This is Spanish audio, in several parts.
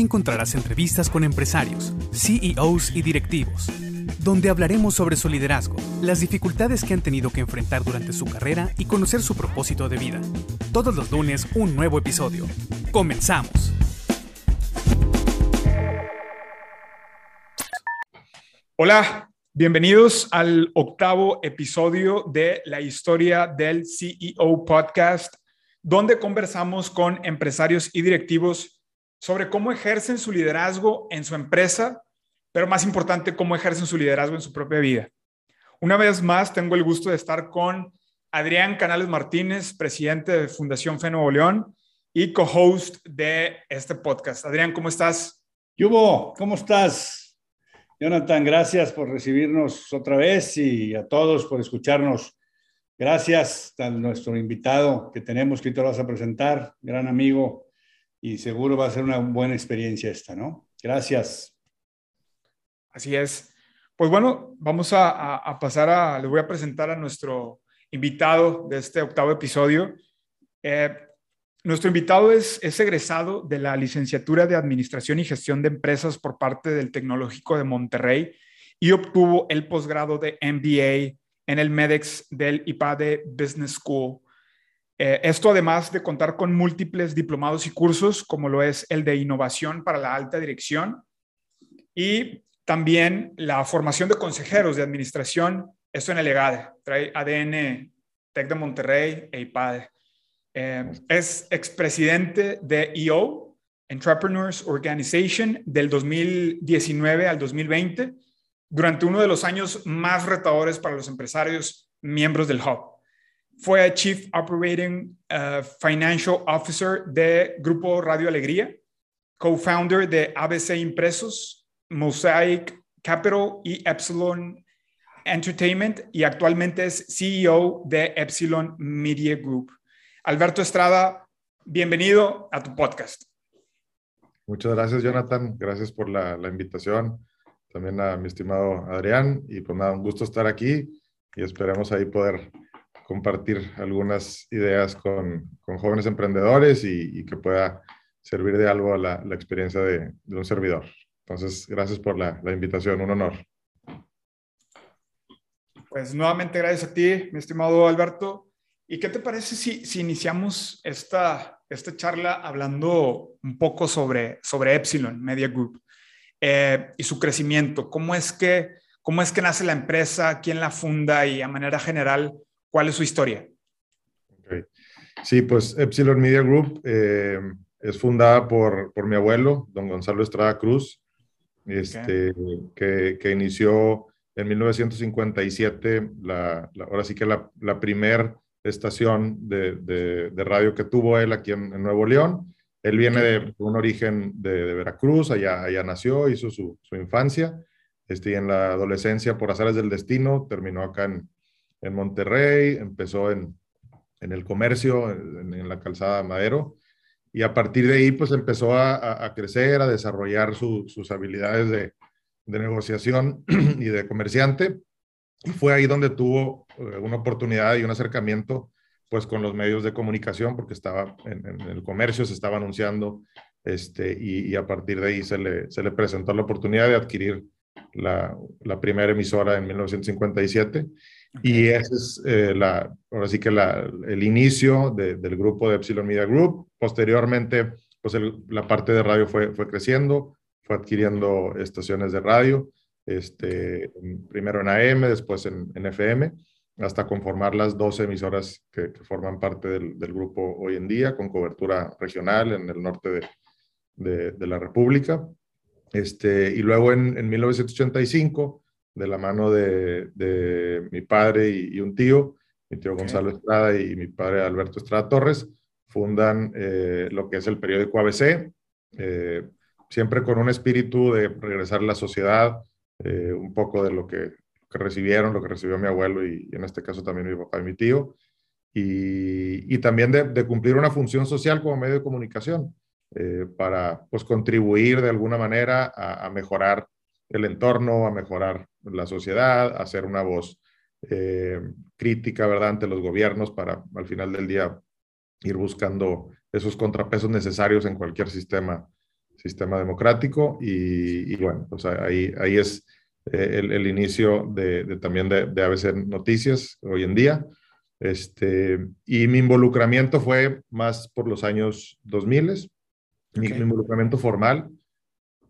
Aquí encontrarás entrevistas con empresarios, CEOs y directivos, donde hablaremos sobre su liderazgo, las dificultades que han tenido que enfrentar durante su carrera y conocer su propósito de vida. Todos los lunes un nuevo episodio. Comenzamos. Hola, bienvenidos al octavo episodio de la historia del CEO Podcast, donde conversamos con empresarios y directivos sobre cómo ejercen su liderazgo en su empresa, pero más importante, cómo ejercen su liderazgo en su propia vida. Una vez más, tengo el gusto de estar con Adrián Canales Martínez, presidente de Fundación Fe Nuevo León y co-host de este podcast. Adrián, ¿cómo estás? Yubo, ¿cómo estás? Jonathan, gracias por recibirnos otra vez y a todos por escucharnos. Gracias a nuestro invitado que tenemos, que te lo vas a presentar, gran amigo y seguro va a ser una buena experiencia esta, ¿no? Gracias. Así es. Pues bueno, vamos a, pasar a, le voy a presentar a nuestro invitado de este octavo episodio. Eh, nuestro invitado es, es egresado de la licenciatura de Administración y Gestión de Empresas por parte del Tecnológico de Monterrey y obtuvo el posgrado de MBA en el MEDEX del IPADE Business School eh, esto además de contar con múltiples diplomados y cursos, como lo es el de innovación para la alta dirección y también la formación de consejeros de administración, esto en el EGADE, trae ADN Tec de Monterrey e IPADE. Eh, es expresidente de EO, Entrepreneurs Organization, del 2019 al 2020, durante uno de los años más retadores para los empresarios miembros del Hub. Fue Chief Operating uh, Financial Officer de Grupo Radio Alegría, co-founder de ABC Impresos, Mosaic Capital y Epsilon Entertainment y actualmente es CEO de Epsilon Media Group. Alberto Estrada, bienvenido a tu podcast. Muchas gracias, Jonathan. Gracias por la, la invitación. También a mi estimado Adrián. Y pues nada, un gusto estar aquí y esperemos ahí poder compartir algunas ideas con, con jóvenes emprendedores y, que pueda servir de algo a la, la experiencia de, de, un servidor. Entonces, gracias por la, la, invitación, un honor. Pues nuevamente gracias a ti, mi estimado Alberto. ¿Y qué te parece si, si iniciamos esta, esta charla hablando un poco sobre, sobre Epsilon Media Group eh, y su crecimiento? ¿Cómo es, que, ¿Cómo es que nace la empresa? ¿Quién la funda? Y a manera general, ¿Cuál es su historia? Sí, pues Epsilon Media Group eh, es fundada por, por, mi abuelo, don Gonzalo Estrada Cruz, este, que, que, inició en 1957, la, ahora sí que la, la primer estación de, de, radio que tuvo él aquí en, Nuevo León. Él viene de un origen de, Veracruz, allá, allá nació, hizo su, su infancia, este, y en la adolescencia, por azares del destino, terminó acá en, en Monterrey, empezó en, en el comercio, en, la calzada Madero, y a partir de ahí pues empezó a, a crecer, a desarrollar sus habilidades de, de, negociación y de comerciante, y fue ahí donde tuvo eh, una oportunidad y un acercamiento pues con los medios de comunicación, porque estaba en, en el comercio, se estaba anunciando, este, y, y, a partir de ahí se le, se le presentó la oportunidad de adquirir la, la primera emisora en 1957 y ese es eh, la, ahora sí que la, el inicio de, del grupo de Epsilon Media Group. Posteriormente, pues la parte de radio fue, fue creciendo, fue adquiriendo estaciones de radio, este, primero en AM, después en, en FM, hasta conformar las 12 emisoras que, que forman parte del, del, grupo hoy en día, con cobertura regional en el norte de, de, de la República. Este, y luego en, en 1985 de la mano de, de mi padre y, un tío, mi tío Gonzalo Estrada y mi padre Alberto Estrada Torres, fundan eh, lo que es el periódico ABC, eh, siempre con un espíritu de regresar a la sociedad, eh, un poco de lo que, que, recibieron, lo que recibió mi abuelo y, y, en este caso también mi papá y mi tío, y, y también de, de, cumplir una función social como medio de comunicación. Para pues, contribuir de alguna manera a, mejorar el entorno, a mejorar la sociedad, a hacer una voz eh, crítica, ¿verdad?, ante los gobiernos para al final del día ir buscando esos contrapesos necesarios en cualquier sistema, sistema democrático y, bueno, pues ahí, ahí es eh, el, inicio de, también de, de, ABC Noticias hoy en día. Este, y mi involucramiento fue más por los años 2000, mi, involucramiento formal.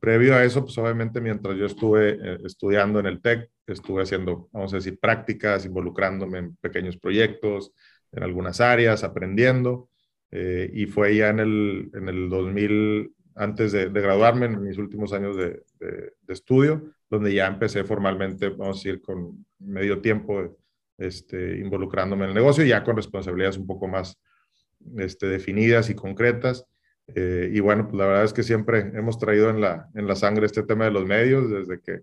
Previo a eso, pues obviamente mientras yo estuve eh, estudiando en el TEC, estuve haciendo, vamos a decir, prácticas, involucrándome en pequeños proyectos, en algunas áreas, aprendiendo. Eh, y fue ya en el, en el 2000, antes de, graduarme, en mis últimos años de, de, estudio, donde ya empecé formalmente, vamos a decir, con medio tiempo este, involucrándome en el negocio, ya con responsabilidades un poco más este, definidas y concretas. Eh, y bueno, pues la verdad es que siempre hemos traído en la, en la sangre este tema de los medios, desde que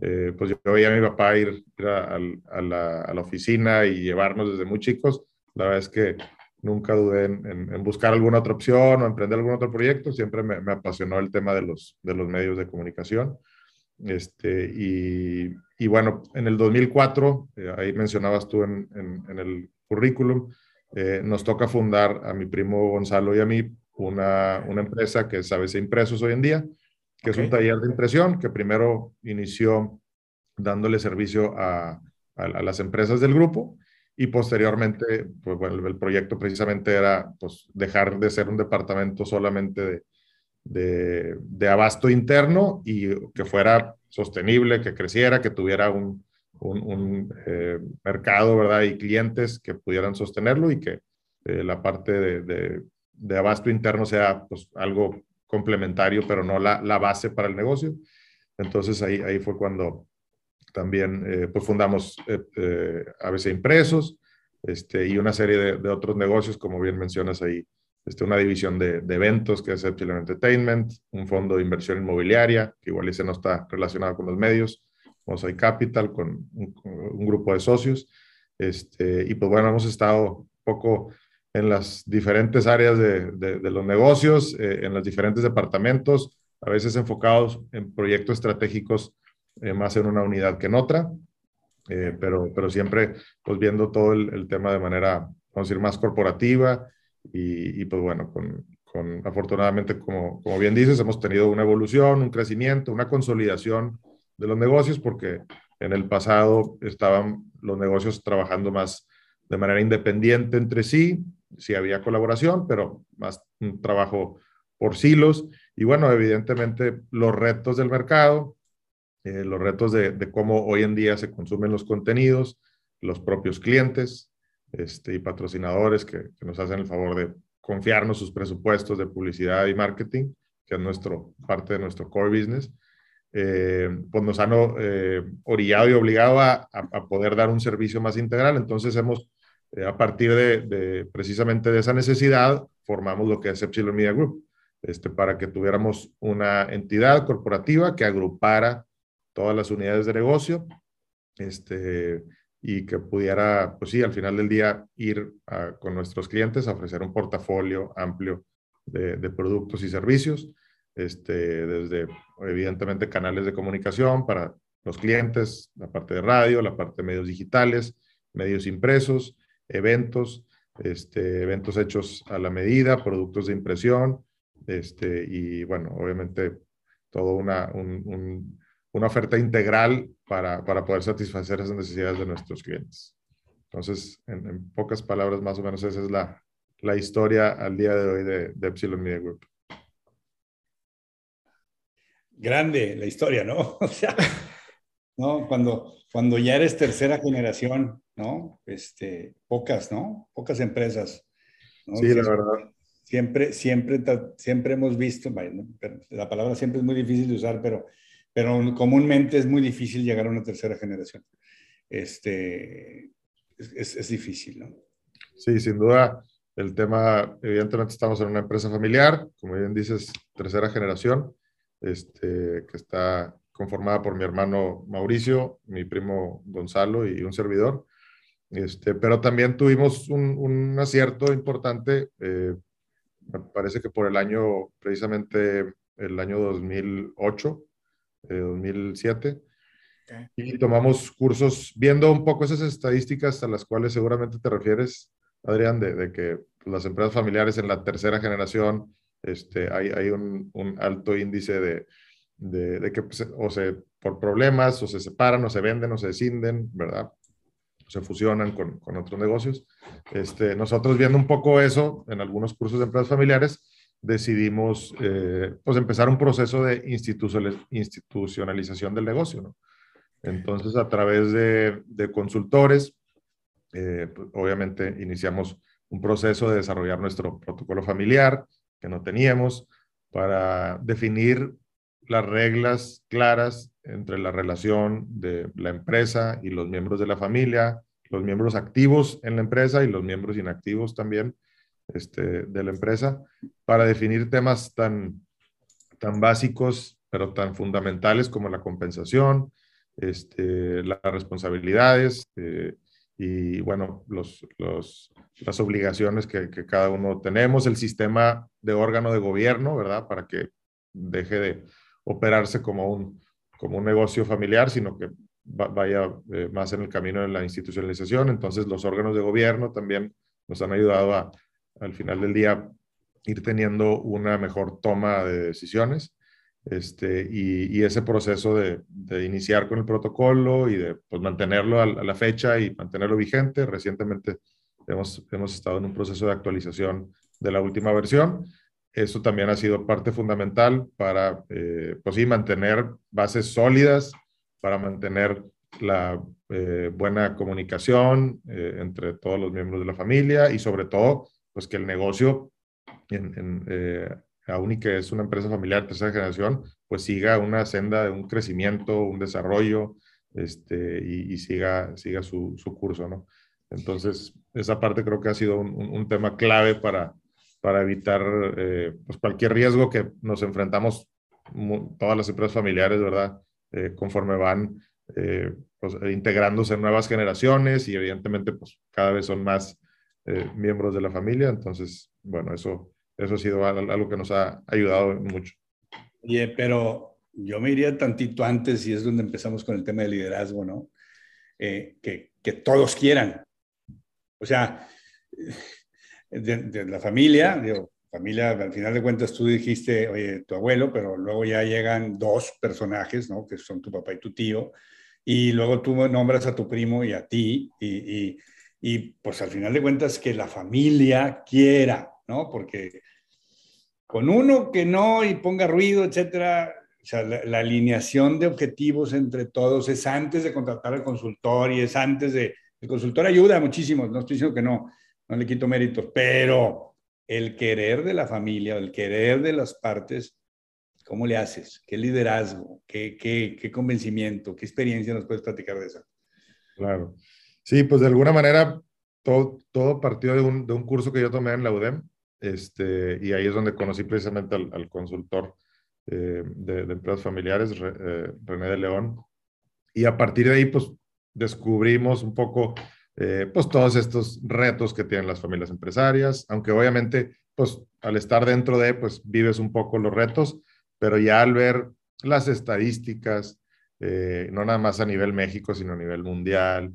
eh, pues yo veía a mi papá ir, a, la, a, la, oficina y llevarnos desde muy chicos. La verdad es que nunca dudé en, buscar alguna otra opción o emprender algún otro proyecto. Siempre me, me, apasionó el tema de los, de los medios de comunicación. Este, y, y bueno, en el 2004, eh, ahí mencionabas tú en, en, el currículum, eh, nos toca fundar a mi primo Gonzalo y a mí una, una empresa que es ABC Impresos hoy en día, que es un taller de impresión que primero inició dándole servicio a, a, las empresas del grupo y posteriormente, pues bueno, el proyecto precisamente era pues, dejar de ser un departamento solamente de, de, de, abasto interno y que fuera sostenible, que creciera, que tuviera un, un, un eh, mercado, ¿verdad? Y clientes que pudieran sostenerlo y que eh, la parte de, de, de, abasto interno sea pues, algo complementario, pero no la, la, base para el negocio. Entonces ahí, ahí fue cuando también eh, pues fundamos eh, ABC Impresos este, y una serie de, de, otros negocios, como bien mencionas ahí, este, una división de, de, eventos que es Epsilon Entertainment, un fondo de inversión inmobiliaria, que igual ese no está relacionado con los medios, Mosaic Capital, con un, un grupo de socios. Este, y pues bueno, hemos estado un poco en las diferentes áreas de, de los negocios, eh, en los diferentes departamentos, a veces enfocados en proyectos estratégicos eh, más en una unidad que en otra, eh, pero, pero siempre pues viendo todo el, el, tema de manera, vamos a decir, más corporativa y, y pues bueno, con, con, afortunadamente, como, como bien dices, hemos tenido una evolución, un crecimiento, una consolidación de los negocios porque en el pasado estaban los negocios trabajando más de manera independiente entre sí, sí había colaboración, pero más un trabajo por silos. Y bueno, evidentemente los retos del mercado, eh, los retos de, cómo hoy en día se consumen los contenidos, los propios clientes este, y patrocinadores que, nos hacen el favor de confiarnos sus presupuestos de publicidad y marketing, que es nuestro, parte de nuestro core business, eh, pues nos han eh, orillado y obligado a, poder dar un servicio más integral. Entonces hemos, eh, a partir de, precisamente de esa necesidad, formamos lo que es Epsilon Media Group, este, para que tuviéramos una entidad corporativa que agrupara todas las unidades de negocio, este, y que pudiera, pues sí, al final del día ir con nuestros clientes a ofrecer un portafolio amplio de, de productos y servicios, este, desde evidentemente canales de comunicación para los clientes, la parte de radio, la parte de medios digitales, medios impresos, eventos, este, eventos hechos a la medida, productos de impresión, este, y bueno, obviamente todo una, un, un una oferta integral para, para, poder satisfacer esas necesidades de nuestros clientes. Entonces, en, en, pocas palabras, más o menos esa es la, la historia al día de hoy de, de Epsilon Media Group. Grande la historia, ¿no? O sea, ¿no? Cuando, cuando ya eres tercera generación, ¿no? Este, pocas, ¿no? Pocas empresas. ¿no? Sí, la verdad. Siempre, siempre, siempre hemos visto, la palabra siempre es muy difícil de usar, pero pero comúnmente es muy difícil llegar a una tercera generación. Este, es, es, difícil, ¿no? Sí, sin duda. El tema, evidentemente estamos en una empresa familiar, como bien dices, tercera generación, este, que está conformada por mi hermano Mauricio, mi primo Gonzalo y un servidor. Este, pero también tuvimos un, un acierto importante, eh, me parece que por el año, precisamente el año 2008, 2007. Okay. Y tomamos cursos viendo un poco esas estadísticas a las cuales seguramente te refieres, Adrián, de, de que las empresas familiares en la tercera generación este, hay, hay un, un, alto índice de, de, que pues, o se, por problemas o se separan o se venden o se descinden, ¿verdad? se fusionan con, con, otros negocios. Este, nosotros viendo un poco eso en algunos cursos de empresas familiares, decidimos eh, pues empezar un proceso de institucionalización del negocio. ¿no? Entonces, a través de, de consultores, eh, pues, obviamente iniciamos un proceso de desarrollar nuestro protocolo familiar que no teníamos para definir las reglas claras entre la relación de la empresa y los miembros de la familia, los miembros activos en la empresa y los miembros inactivos también este, de la empresa, para definir temas tan, tan básicos, pero tan fundamentales como la compensación, este, las responsabilidades eh, y, bueno, los, los, las obligaciones que, que cada uno tenemos, el sistema de órgano de gobierno, ¿verdad? Para que deje de operarse como un, como un negocio familiar, sino que vaya eh, más en el camino de la institucionalización. Entonces, los órganos de gobierno también nos han ayudado a, al final del día, ir teniendo una mejor toma de decisiones. Este, y, y ese proceso de, de, iniciar con el protocolo y de pues, mantenerlo a, la fecha y mantenerlo vigente. Recientemente hemos, hemos estado en un proceso de actualización de la última versión eso también ha sido parte fundamental para, eh, pues sí, mantener bases sólidas, para mantener la eh, buena comunicación eh, entre todos los miembros de la familia y sobre todo, pues que el negocio, en, en, eh, aún que es una empresa familiar de tercera generación, pues siga una senda de un crecimiento, un desarrollo, este, y, siga, siga su, su, curso, ¿no? Entonces, esa parte creo que ha sido un tema clave para, para evitar eh, pues cualquier riesgo que nos enfrentamos todas las empresas familiares, ¿verdad? Eh, conforme van eh, pues, integrándose en nuevas generaciones y evidentemente pues cada vez son más eh, miembros de la familia. Entonces, bueno, eso, eso ha sido algo que nos ha ayudado mucho. Oye, pero yo me iría tantito antes y es donde empezamos con el tema de liderazgo, ¿no? que, que todos quieran. O sea, de, de la familia, digo, familia, al final de cuentas tú dijiste, oye, tu abuelo, pero luego ya llegan dos personajes, ¿no? Que son tu papá y tu tío, y luego tú nombras a tu primo y a ti, y, y, y pues al final de cuentas que la familia quiera, ¿no? Porque con uno que no y ponga ruido, etcétera, o sea, la, la, alineación de objetivos entre todos es antes de contratar al consultor y es antes de... El consultor ayuda muchísimo, no estoy diciendo que no, no le quito méritos, pero el querer de la familia, el querer de las partes, ¿cómo le haces? ¿Qué liderazgo? ¿Qué, qué, qué convencimiento? ¿Qué experiencia nos puedes platicar de eso? Claro. Sí, pues de alguna manera todo, todo partió de un, de un curso que yo tomé en la UDEM, este, y ahí es donde conocí precisamente al, al consultor eh, de, de, empresas familiares, Re, eh, René de León, y a partir de ahí, pues descubrimos un poco eh, pues todos estos retos que tienen las familias empresarias, aunque obviamente, pues al estar dentro de, pues vives un poco los retos, pero ya al ver las estadísticas, eh, no nada más a nivel México, sino a nivel mundial,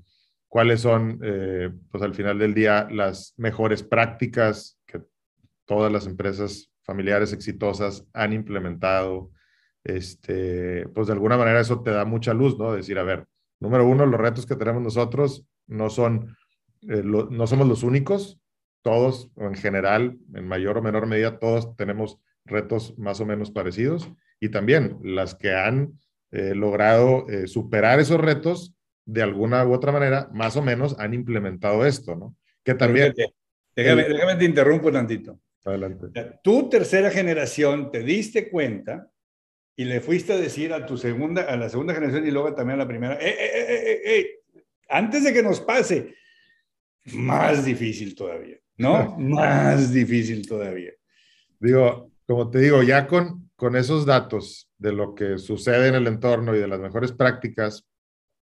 cuáles son, eh, pues al final del día, las mejores prácticas que todas las empresas familiares exitosas han implementado, este, pues de alguna manera eso te da mucha luz, ¿no? Decir, a ver, número uno, los retos que tenemos nosotros no son, eh, lo, no somos los únicos, todos en general, en mayor o menor medida, todos tenemos retos más o menos parecidos y también las que han eh, logrado eh, superar esos retos de alguna u otra manera, más o menos han implementado esto, ¿no? Que también... Déjame, el, déjame te interrumpo tantito. Adelante. Tu tercera generación te diste cuenta y le fuiste a decir a tu segunda, a la segunda generación y luego también a la primera, ¡eh, eh, eh, eh! Antes de que nos pase, más difícil todavía, ¿no? más difícil todavía. Digo, como te digo, ya con, con esos datos de lo que sucede en el entorno y de las mejores prácticas,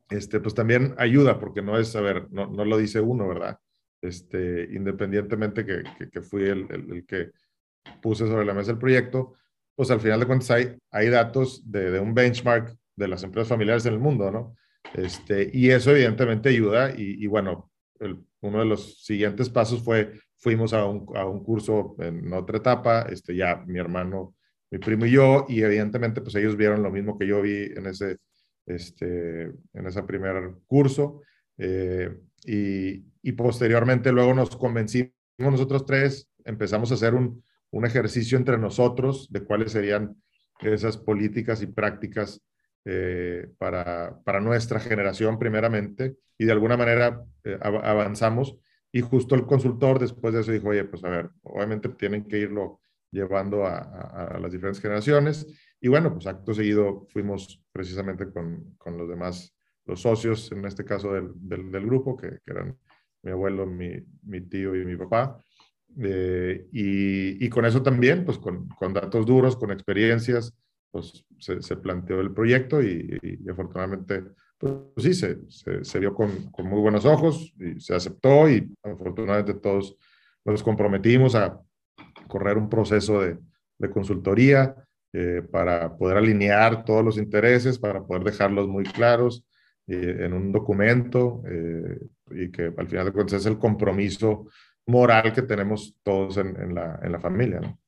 este, pues también ayuda, porque no es, a ver, no, no lo dice uno, ¿verdad? Este, independientemente que, que, que fui el, el, el, que puse sobre la mesa el proyecto, pues al final de cuentas hay, hay datos de, de un benchmark de las empresas familiares en el mundo, ¿no? Este, y eso evidentemente ayuda y, bueno, uno de los siguientes pasos fue fuimos a un, a un curso en otra etapa, este, ya mi hermano, mi primo y yo, y evidentemente pues ellos vieron lo mismo que yo vi en ese, este, en ese primer curso. Eh, y, y, posteriormente luego nos convencimos nosotros tres, empezamos a hacer un, un ejercicio entre nosotros de cuáles serían esas políticas y prácticas eh, para, para, nuestra generación primeramente y de alguna manera eh, avanzamos y justo el consultor después de eso dijo, oye, pues a ver, obviamente tienen que irlo llevando a, las diferentes generaciones y bueno, pues acto seguido fuimos precisamente con, con los demás, los socios en este caso del, del, grupo, que, que, eran mi abuelo, mi, mi, tío y mi papá. Eh, y, y, con eso también, pues con, con datos duros, con experiencias, pues se, planteó el proyecto y, y afortunadamente, pues sí, se, vio con, muy buenos ojos y se aceptó y afortunadamente todos nos comprometimos a correr un proceso de, consultoría eh, para poder alinear todos los intereses, para poder dejarlos muy claros eh, en un documento eh, y que al final de cuentas es el compromiso moral que tenemos todos en, en, la, en la familia. ¿no?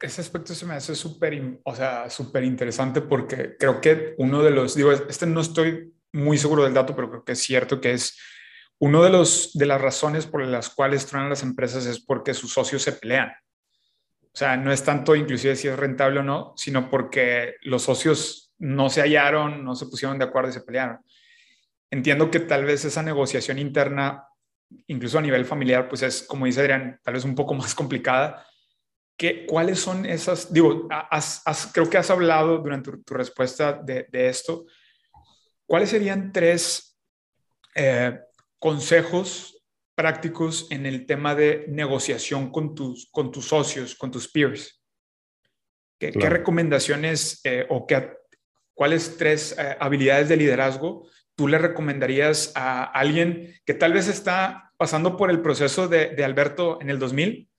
Ese aspecto se me hace súper, o sea, súper interesante porque creo que uno de los, digo, este no estoy muy seguro del dato, pero creo que es cierto que es uno de los de las razones por las cuales truenan las empresas es porque sus socios se pelean. O sea, no es tanto inclusive si es rentable o no, sino porque los socios no se hallaron, no se pusieron de acuerdo y se pelearon. Entiendo que tal vez esa negociación interna, incluso a nivel familiar, pues es, como dice Adrián, tal vez un poco más complicada, ¿Qué, ¿Cuáles son esas? Digo, has, has, creo que has hablado durante tu, tu respuesta de, de, esto. ¿Cuáles serían tres eh, consejos prácticos en el tema de negociación con tus, con tus socios, con tus peers? ¿Qué, claro. ¿qué recomendaciones eh, o qué, cuáles tres eh, habilidades de liderazgo tú le recomendarías a alguien que tal vez está pasando por el proceso de, de Alberto en el 2000?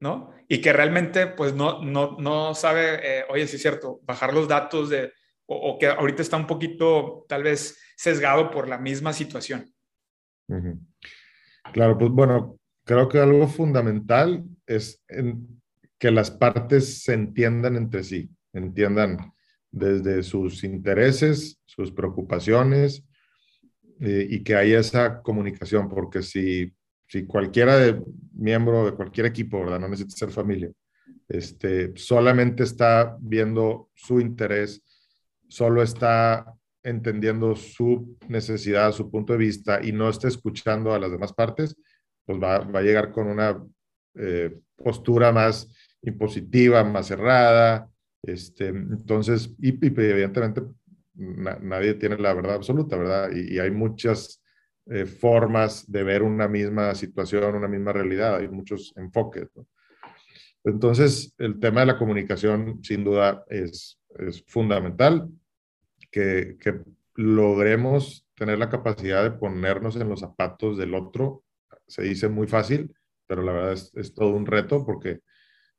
¿No? Y que realmente pues no, no, no sabe, eh, oye, sí es cierto, bajar los datos de, o, que ahorita está un poquito tal vez sesgado por la misma situación. Claro, pues bueno, creo que algo fundamental es que las partes se entiendan entre sí, entiendan desde sus intereses, sus preocupaciones eh, y que haya esa comunicación, porque si si cualquiera de miembro de cualquier equipo, ¿verdad? No necesita ser familia, este, solamente está viendo su interés, solo está entendiendo su necesidad, su punto de vista y no está escuchando a las demás partes, pues va, va a llegar con una eh, postura más impositiva, más cerrada. Este, entonces, y, y evidentemente na, nadie tiene la verdad absoluta, ¿verdad? Y, y hay muchas eh, formas de ver una misma situación, una misma realidad, hay muchos enfoques. Entonces, el tema de la comunicación sin duda es, es fundamental, que, que, logremos tener la capacidad de ponernos en los zapatos del otro. Se dice muy fácil, pero la verdad es, es todo un reto porque,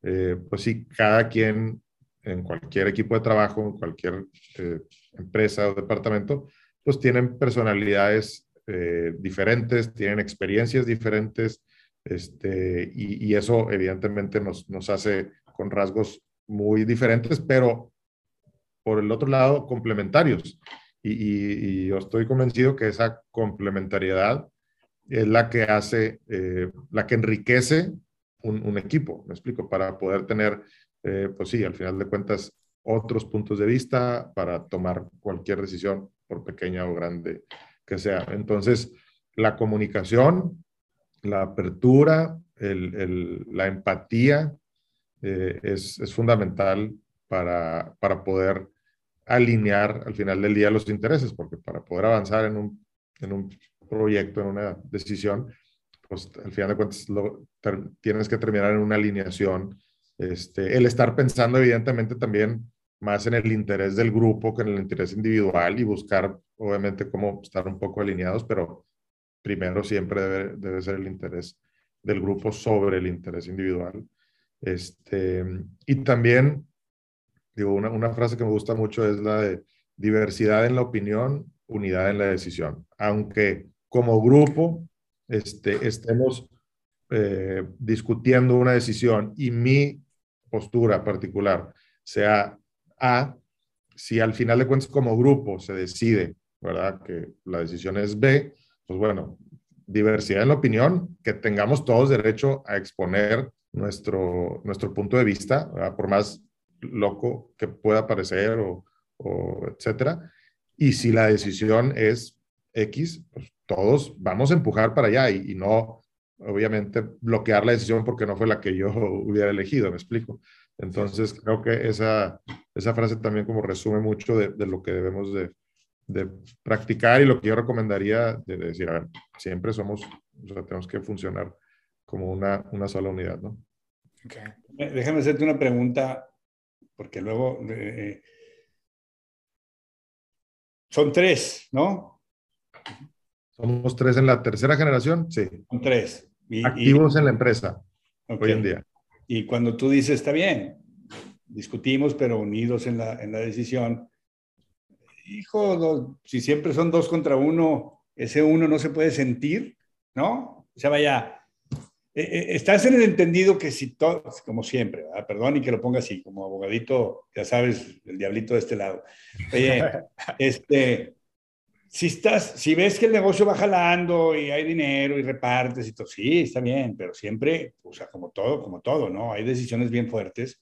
eh, pues sí, cada quien en cualquier equipo de trabajo, en cualquier eh, empresa o departamento, pues tienen personalidades eh, diferentes, tienen experiencias diferentes, este, y, y, eso evidentemente nos, nos hace con rasgos muy diferentes, pero por el otro lado, complementarios. Y, y, y yo estoy convencido que esa complementariedad es la que hace, eh, la que enriquece un, un, equipo, me explico, para poder tener, eh, pues sí, al final de cuentas, otros puntos de vista para tomar cualquier decisión, por pequeña o grande que sea. Entonces, la comunicación, la apertura, el, el, la empatía eh, es, es, fundamental para, para, poder alinear al final del día los intereses, porque para poder avanzar en un, en un proyecto, en una decisión, pues al final de cuentas lo, tienes que terminar en una alineación. Este, el estar pensando evidentemente también más en el interés del grupo que en el interés individual y buscar, obviamente, cómo estar un poco alineados, pero primero siempre debe, debe ser el interés del grupo sobre el interés individual. Este, y también, digo, una, una frase que me gusta mucho es la de diversidad en la opinión, unidad en la decisión. Aunque como grupo este, estemos eh, discutiendo una decisión y mi postura particular sea A, si al final de cuentas como grupo se decide, ¿verdad? Que la decisión es B, pues bueno, diversidad en la opinión, que tengamos todos derecho a exponer nuestro, nuestro punto de vista, por más loco que pueda parecer o, o etcétera. Y si la decisión es X, pues todos vamos a empujar para allá y, y, no, obviamente, bloquear la decisión porque no fue la que yo hubiera elegido, me explico. Entonces, creo que esa, esa frase también como resume mucho de, de lo que debemos de, de, practicar y lo que yo recomendaría de, decir, a ver, siempre somos, o sea, tenemos que funcionar como una, una sola unidad, ¿no? Okay. Déjame hacerte una pregunta, porque luego... Eh, son tres, ¿no? Somos tres en la tercera generación, sí. Son tres. Y, Activos y... en la empresa okay. hoy en día. Y cuando tú dices, está bien, discutimos, pero unidos en la, en la decisión, hijo, dos, si siempre son dos contra uno, ese uno no se puede sentir, ¿no? O sea, vaya, eh, estás en el entendido que si todo, como siempre, ¿verdad? perdón y que lo ponga así, como abogadito, ya sabes, el diablito de este lado. Oye, este, si estás, si ves que el negocio va jalando y hay dinero y repartes y todo, sí, está bien, pero siempre, o sea, como todo, como todo, ¿no? Hay decisiones bien fuertes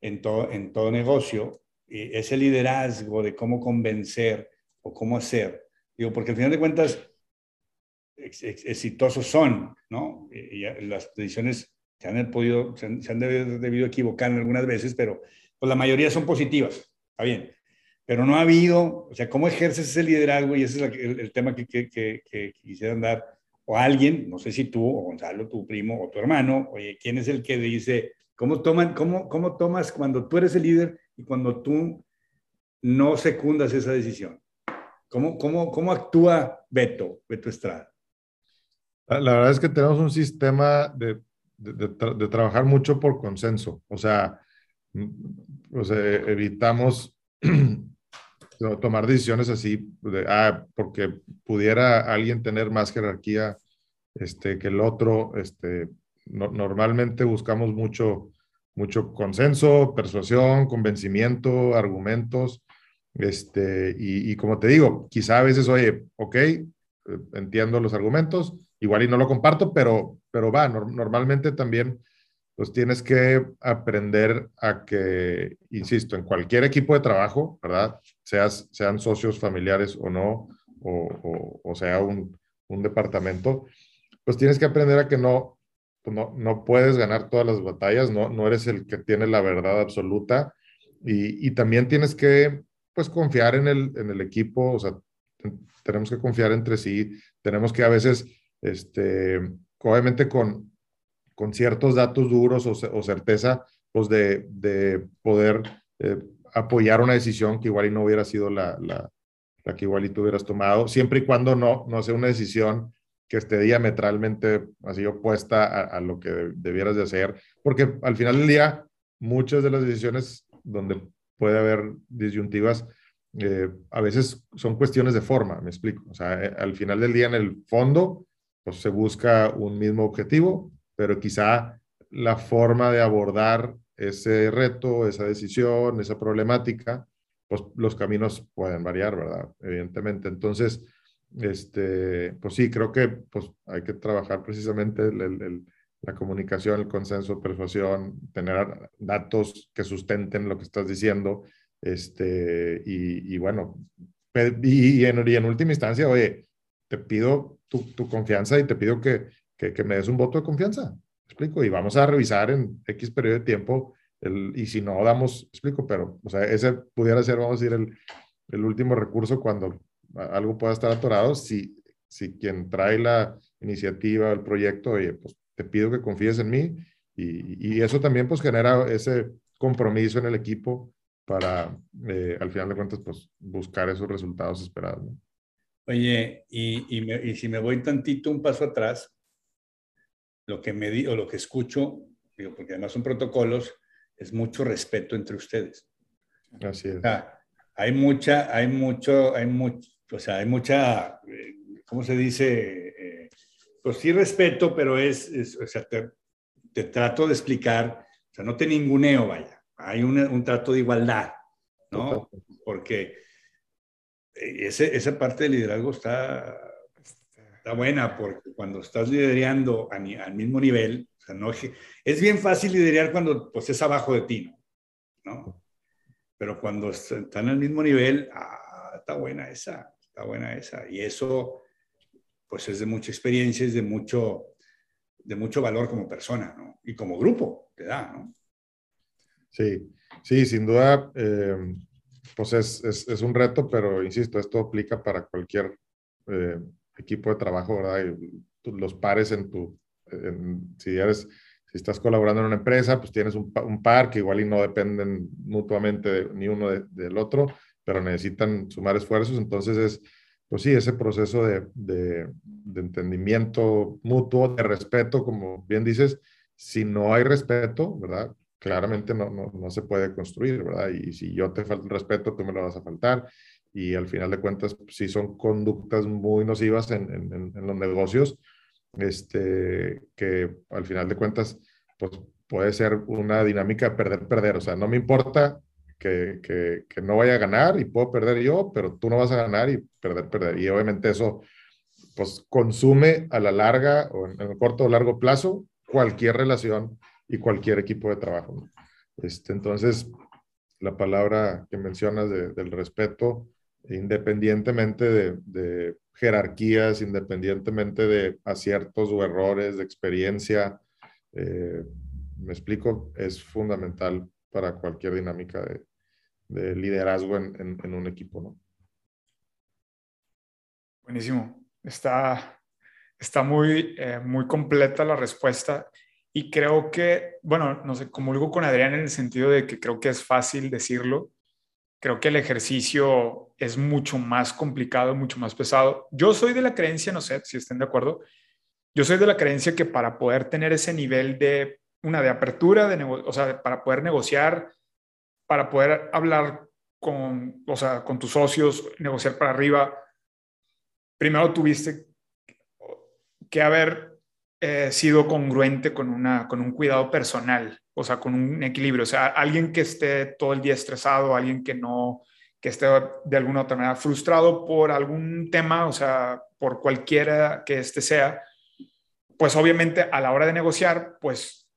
en todo, en todo negocio y ese liderazgo de cómo convencer o cómo hacer. Digo, porque al final de cuentas, exitosos son, ¿no? Y, las decisiones se han podido, se han, debido, equivocar algunas veces, pero pues la mayoría son positivas, está bien. Pero no ha habido, o sea, ¿cómo ejerces ese liderazgo? Y ese es el, el tema que, que, que, que dar, o alguien, no sé si tú, o Gonzalo, tu primo, o tu hermano, oye, ¿quién es el que dice, cómo, toman, cómo, cómo tomas cuando tú eres el líder y cuando tú no secundas esa decisión? ¿Cómo, cómo, cómo actúa Beto, Beto Estrada? La verdad es que tenemos un sistema de, de, de, de trabajar mucho por consenso. O sea, o sea evitamos tomar decisiones así, ah, porque pudiera alguien tener más jerarquía este, que el otro. Este, no, normalmente buscamos mucho, mucho consenso, persuasión, convencimiento, argumentos. Este, y, como te digo, quizá a veces, oye, ok, eh, entiendo los argumentos, igual y no lo comparto, pero, pero va, no, normalmente también pues tienes que aprender a que, insisto, en cualquier equipo de trabajo, ¿verdad? Seas, sean socios familiares o no, o, o, o sea un, un, departamento, pues tienes que aprender a que no, no, no puedes ganar todas las batallas, no, no eres el que tiene la verdad absoluta y, y también tienes que, pues, confiar en el, en el equipo, o sea, tenemos que confiar entre sí, tenemos que a veces este, obviamente con, con ciertos datos duros o, certeza, pues de, de poder eh, apoyar una decisión que igual y no hubiera sido la, que igual y tú hubieras tomado, siempre y cuando no, no sea una decisión que esté diametralmente así opuesta a, a lo que debieras de hacer, porque al final del día, muchas de las decisiones donde puede haber disyuntivas, eh, a veces son cuestiones de forma, me explico. O sea, eh, al final del día, en el fondo, pues se busca un mismo objetivo, pero quizá la forma de abordar ese reto, esa decisión, esa problemática, pues los caminos pueden variar, ¿verdad? Evidentemente. Entonces, este, pues sí, creo que pues hay que trabajar precisamente la comunicación, el consenso, persuasión, tener datos que sustenten lo que estás diciendo, este, y, bueno, y en, última instancia, oye, te pido tu confianza y te pido que, que, que, me des un voto de confianza. explico? Y vamos a revisar en X periodo de tiempo el, y si no damos, explico, pero, o sea, ese pudiera ser, vamos a decir, el, el último recurso cuando algo pueda estar atorado. Si, si quien trae la iniciativa, el proyecto, oye, pues te pido que confíes en mí y, y eso también pues genera ese compromiso en el equipo para, eh, al final de cuentas, pues buscar esos resultados esperados. ¿no? Oye, y, y, me, y, si me voy tantito un paso atrás, lo que me di, o lo que escucho, digo, porque además son protocolos, es mucho respeto entre ustedes. Así es. O sea, hay mucha, hay mucho, hay mucho, o sea, hay mucha, eh, ¿cómo se dice? Eh, pues sí respeto, pero es, es o sea, te, te, trato de explicar, o sea, no te ninguneo, vaya, hay un, un trato de igualdad, ¿no? Porque ese, esa parte del liderazgo está, está buena, porque cuando estás liderando al mismo nivel, o sea, no, es bien fácil liderar cuando pues, es abajo de ti, ¿no? Pero cuando están al mismo nivel, ah, está buena esa, está buena esa. Y eso, pues es de mucha experiencia, es de mucho, de mucho valor como persona, ¿no? Y como grupo, te da, ¿no? Sí, sí, sin duda, eh, pues es, es, es, un reto, pero insisto, esto aplica para cualquier eh, equipo de trabajo, ¿verdad? Y los pares en tu, si eres si estás colaborando en una empresa, pues tienes un, un par que igual y no dependen mutuamente ni uno del otro, pero necesitan sumar esfuerzos. Entonces es, pues sí, ese proceso de, de, de, entendimiento mutuo, de respeto, como bien dices, si no hay respeto, ¿verdad? Claramente no, no, no se puede construir, ¿verdad? Y si yo te falto el respeto, tú me lo vas a faltar. Y al final de cuentas, pues, sí son conductas muy nocivas en, en, en los negocios este, que al final de cuentas, pues puede ser una dinámica perder-perder. O sea, no me importa que, que, que, no vaya a ganar y puedo perder yo, pero tú no vas a ganar y perder-perder. Y obviamente eso, pues consume a la larga o en, el corto o largo plazo cualquier relación y cualquier equipo de trabajo. Este, entonces, la palabra que mencionas de, del respeto, independientemente de, de jerarquías, independientemente de aciertos o errores, de experiencia. Eh, me explico, es fundamental para cualquier dinámica de, de liderazgo en, en, en, un equipo, ¿no? Buenísimo. Está, está muy, eh, muy completa la respuesta y creo que, bueno, no sé, comulgo con Adrián en el sentido de que creo que es fácil decirlo, creo que el ejercicio es mucho más complicado, mucho más pesado. Yo soy de la creencia, no sé si estén de acuerdo, yo soy de la creencia que para poder tener ese nivel de una de apertura, de o sea, para poder negociar, para poder hablar con, o sea, con tus socios, negociar para arriba, primero tuviste que haber eh, sido congruente con, una, con un cuidado personal o sea, con un equilibrio, o sea, alguien que esté todo el día estresado, alguien que no, que esté de alguna otra manera frustrado por algún tema, o sea, por cualquiera que este sea, pues obviamente a la hora de negociar, pues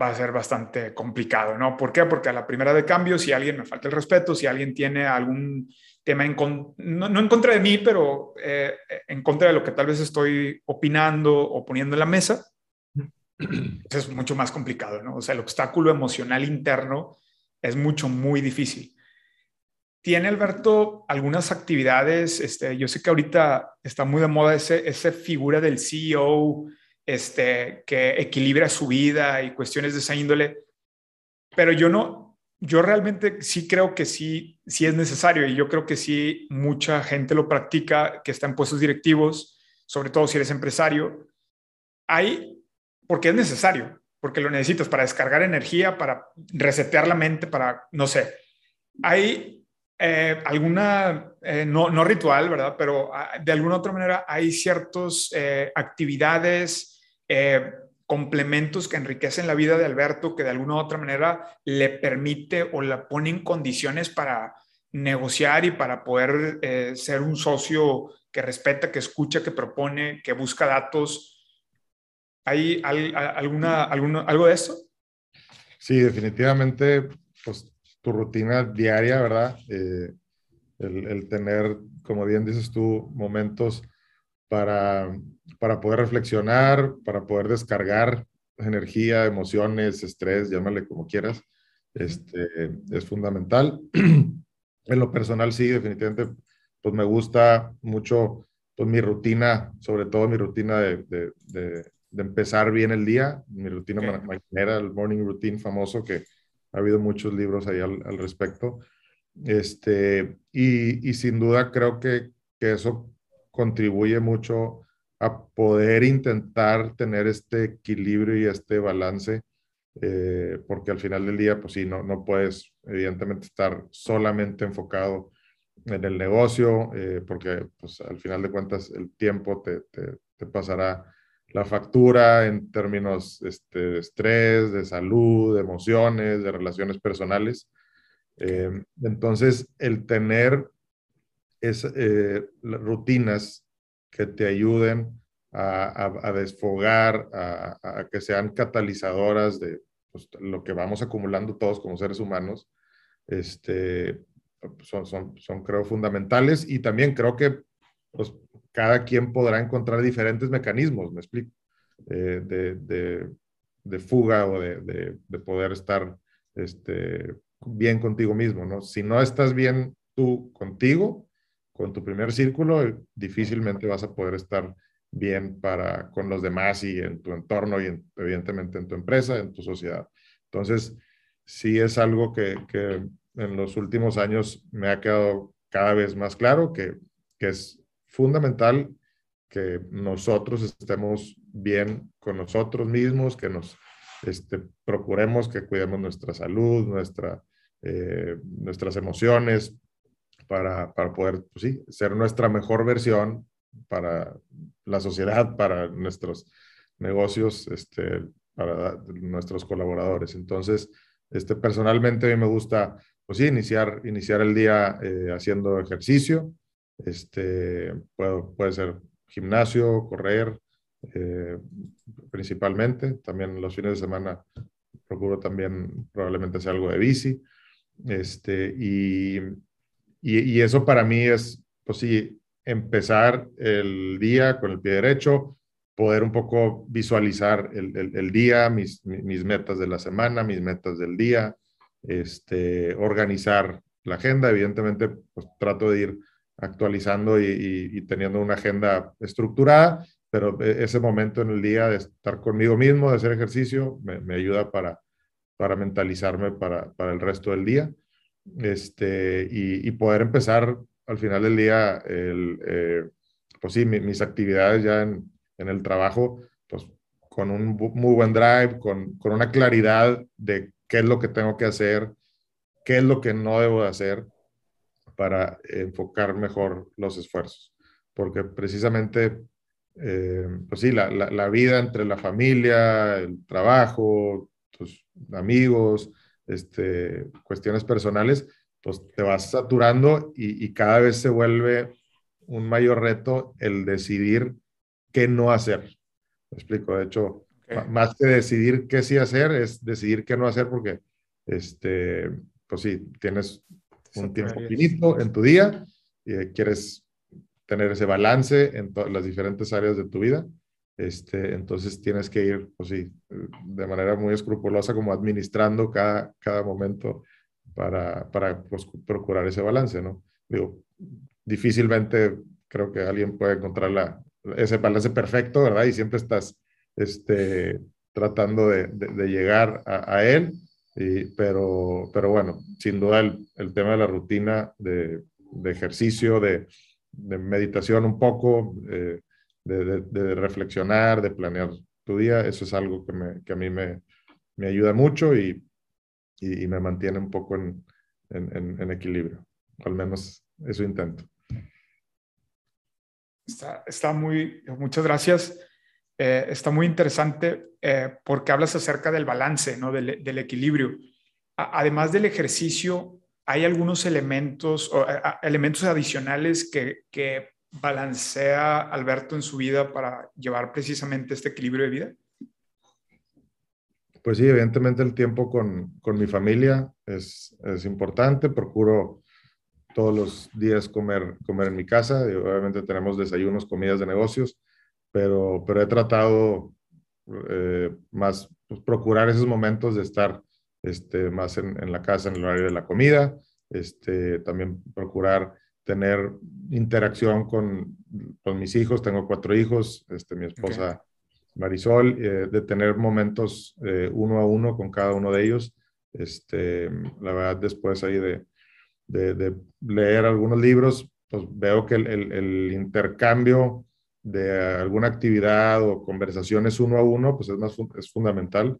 va a ser bastante complicado, ¿no? ¿Por qué? Porque a la primera de cambio, si alguien me falta el respeto, si alguien tiene algún tema, en no, no, en contra de mí, pero eh, en contra de lo que tal vez estoy opinando o poniendo en la mesa, es mucho más complicado, ¿no? O sea, el obstáculo emocional interno es mucho, muy difícil. ¿Tiene Alberto algunas actividades? Este, yo sé que ahorita está muy de moda ese, esa figura del CEO este, que equilibra su vida y cuestiones de esa índole, pero yo no, yo realmente sí creo que sí, sí es necesario y yo creo que sí mucha gente lo practica que está en puestos directivos, sobre todo si eres empresario. Hay porque es necesario, porque lo necesitas para descargar energía, para resetear la mente, para, no sé, hay eh, alguna, eh, no, no, ritual, ¿verdad? Pero ah, de alguna otra manera hay ciertas eh, actividades, eh, complementos que enriquecen la vida de Alberto, que de alguna u otra manera le permite o la pone en condiciones para negociar y para poder eh, ser un socio que respeta, que escucha, que propone, que busca datos, ¿Hay alguna, alguna, algo de eso? Sí, definitivamente, pues tu rutina diaria, ¿verdad? Eh, el, el, tener, como bien dices tú, momentos para, para poder reflexionar, para poder descargar energía, emociones, estrés, llámale como quieras, este, es fundamental. en lo personal, sí, definitivamente, pues me gusta mucho pues, mi rutina, sobre todo mi rutina de, de, de, de empezar bien el día, mi rutina okay. mañanera, el morning routine famoso, que ha habido muchos libros ahí al, al respecto. Este, y, y, sin duda creo que, que, eso contribuye mucho a poder intentar tener este equilibrio y este balance, eh, porque al final del día, pues sí, no, no puedes evidentemente estar solamente enfocado en el negocio, eh, porque pues al final de cuentas el tiempo te, te, te pasará la factura en términos este, de estrés, de salud, de emociones, de relaciones personales. Eh, entonces, el tener es, eh, rutinas que te ayuden a, desfogar, a, que sean catalizadoras de pues, lo que vamos acumulando todos como seres humanos, este, son, son, son creo fundamentales y también creo que pues, cada quien podrá encontrar diferentes mecanismos, me explico, eh, de, de, de, fuga o de, de, poder estar este, bien contigo mismo, ¿no? Si no estás bien tú contigo, con tu primer círculo, difícilmente vas a poder estar bien para con los demás y en tu entorno y evidentemente en tu empresa, en tu sociedad. Entonces, sí es algo que, en los últimos años me ha quedado cada vez más claro que, que es fundamental que nosotros estemos bien con nosotros mismos, que nos este, procuremos que cuidemos nuestra salud, nuestra, eh, nuestras emociones, para, para poder, pues sí, ser nuestra mejor versión para la sociedad, para nuestros negocios, este, para nuestros colaboradores. Entonces, este, personalmente a mí me gusta, pues sí, iniciar, iniciar el día eh, haciendo ejercicio. Este, puedo, puede ser gimnasio, correr, eh, principalmente. También los fines de semana procuro también probablemente hacer algo de bici. Este, y, y, eso para mí es, pues sí, empezar el día con el pie derecho, poder un poco visualizar el, el, día, mis, mis, metas de la semana, mis metas del día, este, organizar la agenda. Evidentemente, pues trato de ir actualizando y, y, teniendo una agenda estructurada, pero e, ese momento en el día de estar conmigo mismo, de hacer ejercicio, me, me ayuda para, para mentalizarme para, para, el resto del día este, y, y poder empezar al final del día, el, eh, pues sí, mis actividades ya en, en, el trabajo, pues con un muy buen drive, con, con, una claridad de qué es lo que tengo que hacer, qué es lo que no debo de hacer para enfocar mejor los esfuerzos. Porque precisamente, eh, pues sí, la, la, la, vida entre la familia, el trabajo, tus amigos, este, cuestiones personales, pues te vas saturando y, cada vez se vuelve un mayor reto el decidir qué no hacer. Me explico, de hecho, más que decidir qué sí hacer, es decidir qué no hacer porque, este, pues sí, tienes un tiempo finito en tu día y quieres tener ese balance en todas las diferentes áreas de tu vida. Este, entonces tienes que ir, pues sí, de manera muy escrupulosa como administrando cada, cada momento para, para pues, procurar ese balance, ¿no? Digo, difícilmente creo que alguien puede encontrar la, ese balance perfecto, ¿verdad? Y siempre estás este, tratando de, de, llegar a, a él, y, pero, pero bueno, sin duda el, el tema de la rutina de, de ejercicio, de, meditación un poco, eh, de, reflexionar, de planear tu día, eso es algo que, me, que a mí me, me ayuda mucho y, y, me mantiene un poco en, en, en, equilibrio. Al menos eso intento. Está, está muy, muchas gracias. Eh, está muy interesante eh, porque hablas acerca del balance, ¿no? del, equilibrio. Además del ejercicio, ¿hay algunos elementos o elementos adicionales que, que balancea Alberto en su vida para llevar precisamente este equilibrio de vida? Pues sí, evidentemente el tiempo con, con mi familia es, es, importante. Procuro todos los días comer, comer en mi casa. Y obviamente tenemos desayunos, comidas de negocios, pero, pero he tratado eh, más pues, procurar esos momentos de estar este, más en, en, la casa en el horario de la comida. Este, también procurar tener interacción con, con mis hijos. Tengo cuatro hijos. Este, mi esposa Marisol, eh, de tener momentos eh, uno a uno con cada uno de ellos. Este, la verdad, después ahí de, de, de leer algunos libros, pues veo que el, el, el, intercambio de alguna actividad o conversaciones uno a uno, pues es, más, es fundamental,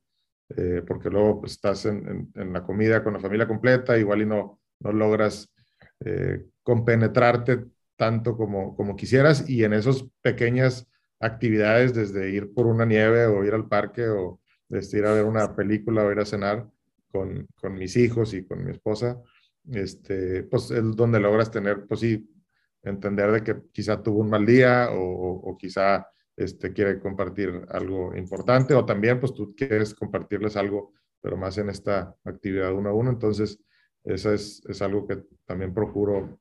eh, porque luego pues, estás en, en, en, la comida con la familia completa, igual y no, no logras compenetrarte tanto como, como quisieras, y en esas pequeñas actividades desde ir por una nieve o ir al parque o este, ir a ver una película o ir a cenar con, con mis hijos y con mi esposa, este, pues es donde logras tener, pues sí, entender de que quizá tuvo un mal día o, o, quizá este, quiere compartir algo importante o también pues tú quieres compartirles algo, pero más en esta actividad uno a uno. Entonces, eso es, es algo que también procuro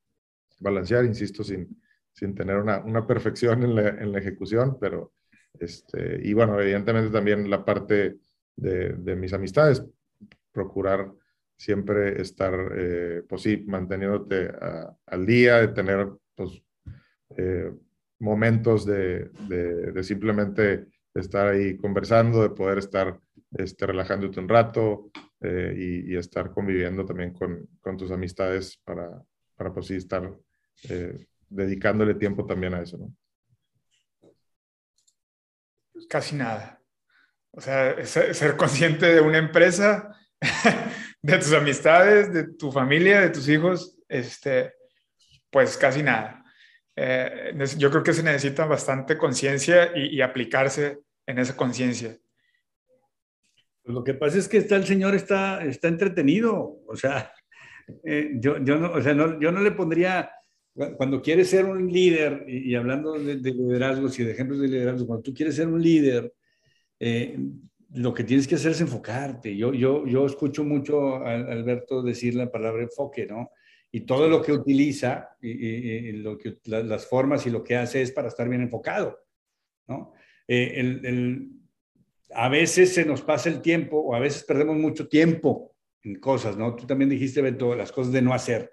balancear, insisto, sin, sin tener una, una perfección en la, en la, ejecución, pero, este, y bueno, evidentemente también la parte de, de mis amistades, procurar siempre estar, eh, pues sí, manteniéndote al día, de tener, pues, eh, momentos de, de, de, simplemente estar ahí conversando, de poder estar este, relajándote un rato eh, y, y, estar conviviendo también con, con tus amistades para, para pues sí, estar eh, dedicándole tiempo también a eso, ¿no? Casi nada. O sea, ser consciente de una empresa, de tus amistades, de tu familia, de tus hijos, este, pues casi nada. Eh, yo creo que se necesita bastante conciencia y, y, aplicarse en esa conciencia. Lo que pasa es que está, el señor está, está entretenido, o sea, eh, yo, yo, no, o sea no, yo no le pondría, cuando quieres ser un líder, y, y hablando de, de, liderazgos y de ejemplos de liderazgo, cuando tú quieres ser un líder, eh, lo que tienes que hacer es enfocarte. Yo, yo, yo escucho mucho a Alberto decir la palabra enfoque, ¿no? Y todo lo que utiliza, y, y, y lo que, la, las formas y lo que hace es para estar bien enfocado, ¿no? Eh, el, el, a veces se nos pasa el tiempo o a veces perdemos mucho tiempo en cosas, ¿no? Tú también dijiste, Beto, las cosas de no hacer.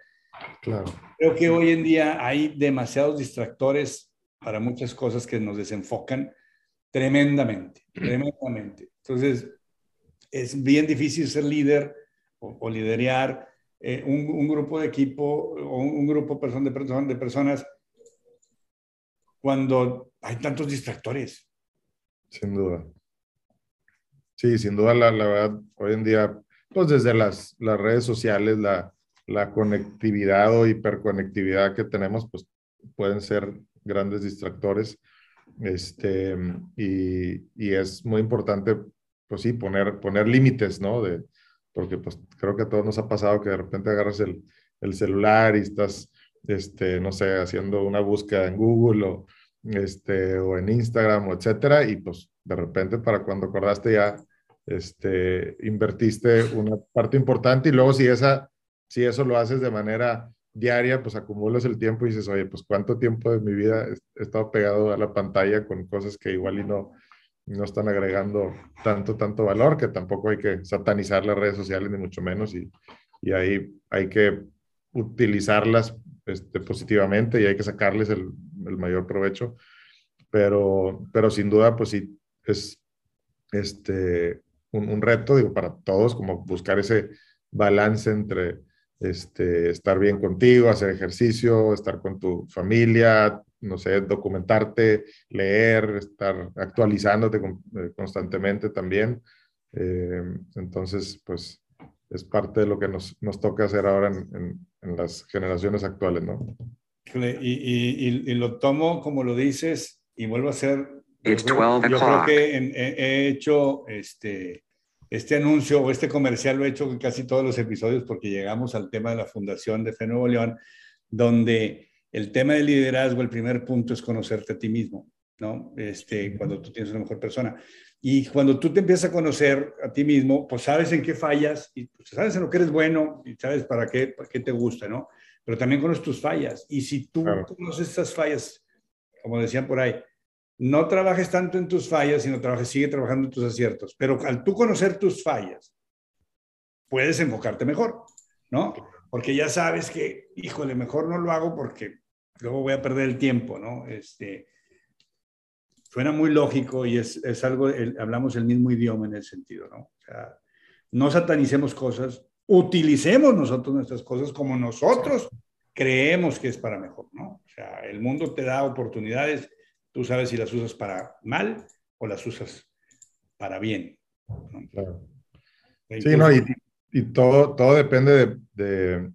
Claro. Creo que hoy en día hay demasiados distractores para muchas cosas que nos desenfocan tremendamente, tremendamente. Entonces, es bien difícil ser líder o, o liderear eh, un, un, grupo de equipo o un, un grupo de, person de personas cuando hay tantos distractores. Sin duda. Sí, sin duda, la, la verdad, hoy en día, pues desde las, las redes sociales, la, la conectividad o hiperconectividad que tenemos, pues pueden ser grandes distractores. Este, y, y, es muy importante, pues sí, poner, poner límites, ¿no? De, porque pues creo que a todos nos ha pasado que de repente agarras el, el celular y estás, este, no sé, haciendo una búsqueda en Google o, este, o en Instagram o etcétera, y pues de repente para cuando acordaste ya, este, invertiste una parte importante y luego si, esa, si eso lo haces de manera diaria, pues acumulas el tiempo y dices, oye, pues cuánto tiempo de mi vida he estado pegado a la pantalla con cosas que igual y no, no están agregando tanto, tanto valor, que tampoco hay que satanizar las redes sociales, ni mucho menos, y, y ahí hay que utilizarlas este, positivamente y hay que sacarles el, el, mayor provecho, pero, pero sin duda, pues sí, es este, un, reto, digo, para todos, como buscar ese balance entre este, estar bien contigo, hacer ejercicio, estar con tu familia, no sé, documentarte, leer, estar actualizándote eh, constantemente también. Eh, entonces, pues es parte de lo que nos, nos toca hacer ahora en, en, las generaciones actuales, ¿no? Y, y, y, lo tomo como lo dices y vuelvo a hacer. Yo, creo, yo creo que en, he, he hecho este, este anuncio o este comercial lo he hecho en casi todos los episodios porque llegamos al tema de la fundación de Fe Nuevo León, donde el tema del liderazgo, el primer punto es conocerte a ti mismo, ¿no? Este, cuando tú tienes una mejor persona. Y cuando tú te empiezas a conocer a ti mismo, pues sabes en qué fallas y pues sabes en lo que eres bueno y sabes para qué, para qué te gusta, ¿no? Pero también conoces tus fallas. Y si tú claro. conoces esas fallas, como decían por ahí, no trabajes tanto en tus fallas, sino trabajes, sigue trabajando en tus aciertos. Pero al tú conocer tus fallas, puedes enfocarte mejor, ¿no? Porque ya sabes que, híjole, mejor no lo hago porque luego voy a perder el tiempo, ¿no? Este, suena muy lógico y es, es algo, el, hablamos el mismo idioma en el sentido, ¿no? O sea, no satanicemos cosas, utilicemos nosotros nuestras cosas como nosotros creemos que es para mejor, ¿no? O sea, el mundo te da oportunidades, tú sabes si las usas para mal o las usas para bien. ¿no? Claro. Sí, no, y, y, todo, todo depende de, de